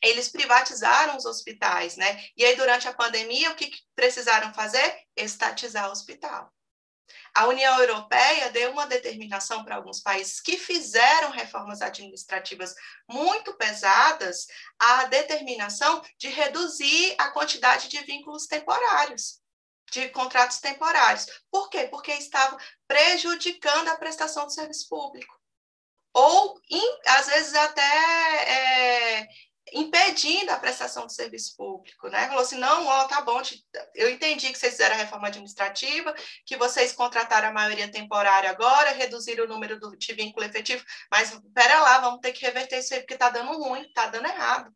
eles privatizaram os hospitais, né? E aí, durante a pandemia, o que, que precisaram fazer? Estatizar o hospital. A União Europeia deu uma determinação para alguns países que fizeram reformas administrativas muito pesadas, a determinação de reduzir a quantidade de vínculos temporários de contratos temporários. Por quê? Porque estava prejudicando a prestação do serviço público. Ou, in, às vezes, até é, impedindo a prestação do serviço público, né? Falou assim, não, ó, tá bom, eu entendi que vocês fizeram a reforma administrativa, que vocês contrataram a maioria temporária agora, reduziram o número do, de vínculo efetivo, mas pera lá, vamos ter que reverter isso aí, porque tá dando ruim, tá dando errado.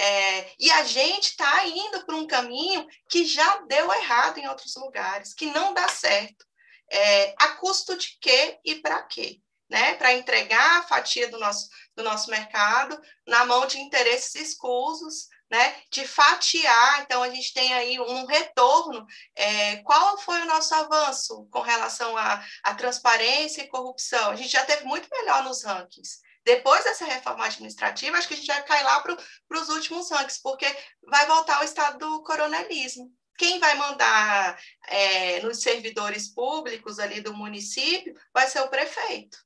É, e a gente está indo para um caminho que já deu errado em outros lugares, que não dá certo. É, a custo de quê e para quê? Né? Para entregar a fatia do nosso, do nosso mercado na mão de interesses escusos, né? de fatiar. Então, a gente tem aí um retorno. É, qual foi o nosso avanço com relação à, transparência e corrupção? A gente já teve muito melhor nos rankings. Depois dessa reforma administrativa, acho que a gente vai cair lá para os últimos rankings, porque vai voltar ao estado do coronelismo. Quem vai mandar é, nos servidores públicos ali do município vai ser o prefeito.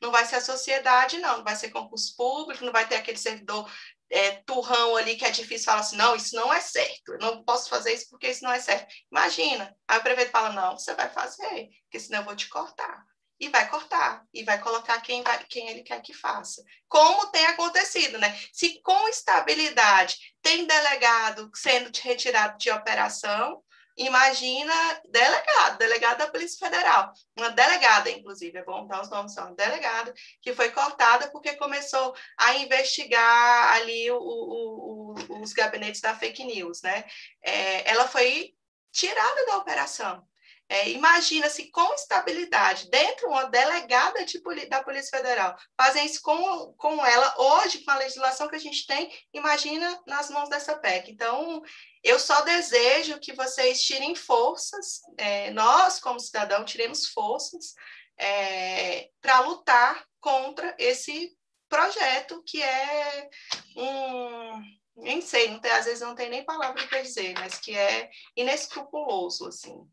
Não vai ser a sociedade, não. Não vai ser concurso público, não vai ter aquele servidor é, turrão ali que é difícil falar assim, não, isso não é certo, eu não posso fazer isso porque isso não é certo. Imagina, aí o prefeito fala, não, você vai fazer, porque senão eu vou te cortar e vai cortar e vai colocar quem, vai, quem ele quer que faça. Como tem acontecido, né? Se com estabilidade tem delegado sendo retirado de operação, imagina delegado, delegado da Polícia Federal, uma delegada, inclusive, é bom dar os nomes, uma delegada, que foi cortada porque começou a investigar ali o, o, o, os gabinetes da fake news, né? É, ela foi tirada da operação. É, imagina se com estabilidade, dentro uma delegada de, da Polícia Federal, fazem isso com, com ela hoje, com a legislação que a gente tem, imagina nas mãos dessa PEC. Então, eu só desejo que vocês tirem forças, é, nós, como cidadão, tiremos forças é, para lutar contra esse projeto que é um nem sei, tem, às vezes não tem nem palavra para dizer, mas que é inescrupuloso, assim.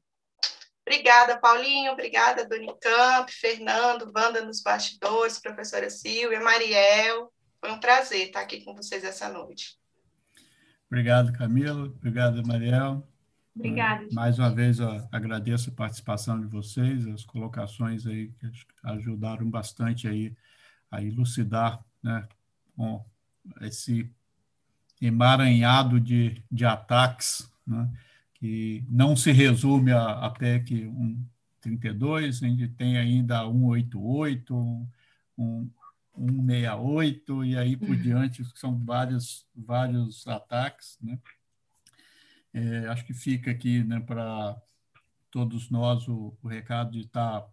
Obrigada, Paulinho, obrigada, Doni Camp, Fernando, Wanda nos bastidores, professora Silvia, Mariel. Foi um prazer estar aqui com vocês essa noite. Obrigado, Camila. Obrigado, Mariel. Obrigada. Mais uma vez, agradeço a participação de vocês, as colocações aí que ajudaram bastante aí a elucidar, né, com esse emaranhado de, de ataques, né, que não se resume a PEC 132, a gente tem ainda 188, um, 168 e aí por uhum. diante, são vários, vários ataques. Né? É, acho que fica aqui né, para todos nós o, o recado de estar tá,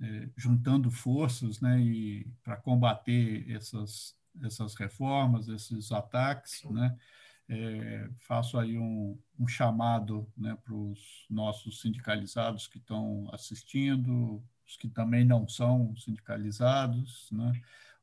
é, juntando forças né, e para combater essas, essas reformas, esses ataques. Né? É, faço aí um, um chamado né, para os nossos sindicalizados que estão assistindo, os que também não são sindicalizados, né?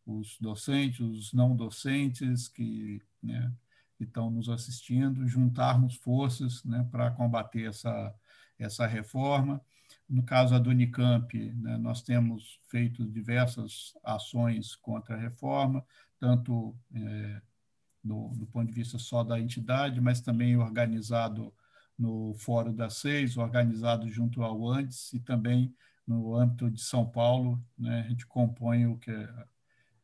os docentes, os não docentes que né, estão nos assistindo, juntarmos forças né, para combater essa, essa reforma. No caso da Unicamp, né, nós temos feito diversas ações contra a reforma, tanto é, no, do ponto de vista só da entidade, mas também organizado no Fórum das Seis, organizado junto ao Andes e também no âmbito de São Paulo, né, a gente compõe o que a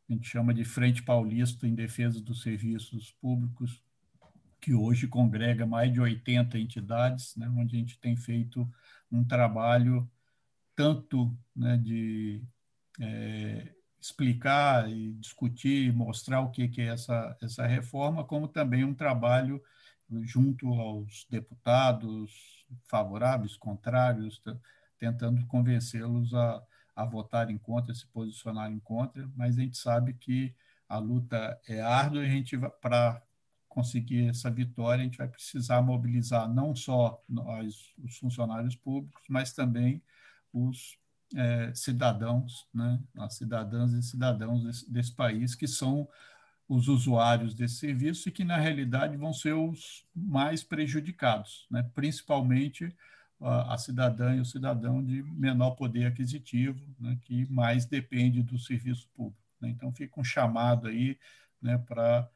gente chama de Frente Paulista em Defesa dos Serviços Públicos, que hoje congrega mais de 80 entidades, né, onde a gente tem feito um trabalho tanto né, de é, explicar e discutir, mostrar o que é essa, essa reforma, como também um trabalho junto aos deputados favoráveis, contrários, tentando convencê-los a, a votar em contra, se posicionar em contra, mas a gente sabe que a luta é árdua e a gente para conseguir essa vitória a gente vai precisar mobilizar não só nós, os funcionários públicos, mas também os é, cidadãos, né, as cidadãs e cidadãos desse, desse país que são os usuários desse serviço e que, na realidade, vão ser os mais prejudicados, né? principalmente a, cidadã e o cidadão de menor poder aquisitivo, né, que mais depende do serviço público. Né? Então, fica um chamado aí né, para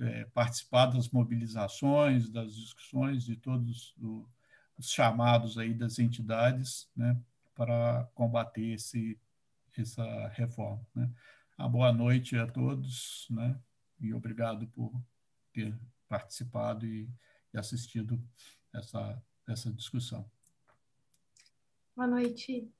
é, participar das mobilizações, das discussões, de todos os chamados aí das entidades né, para combater esse, essa reforma. Né? Uma boa noite a todos né, e obrigado por ter participado e, e assistido essa essa discussão. Boa noite.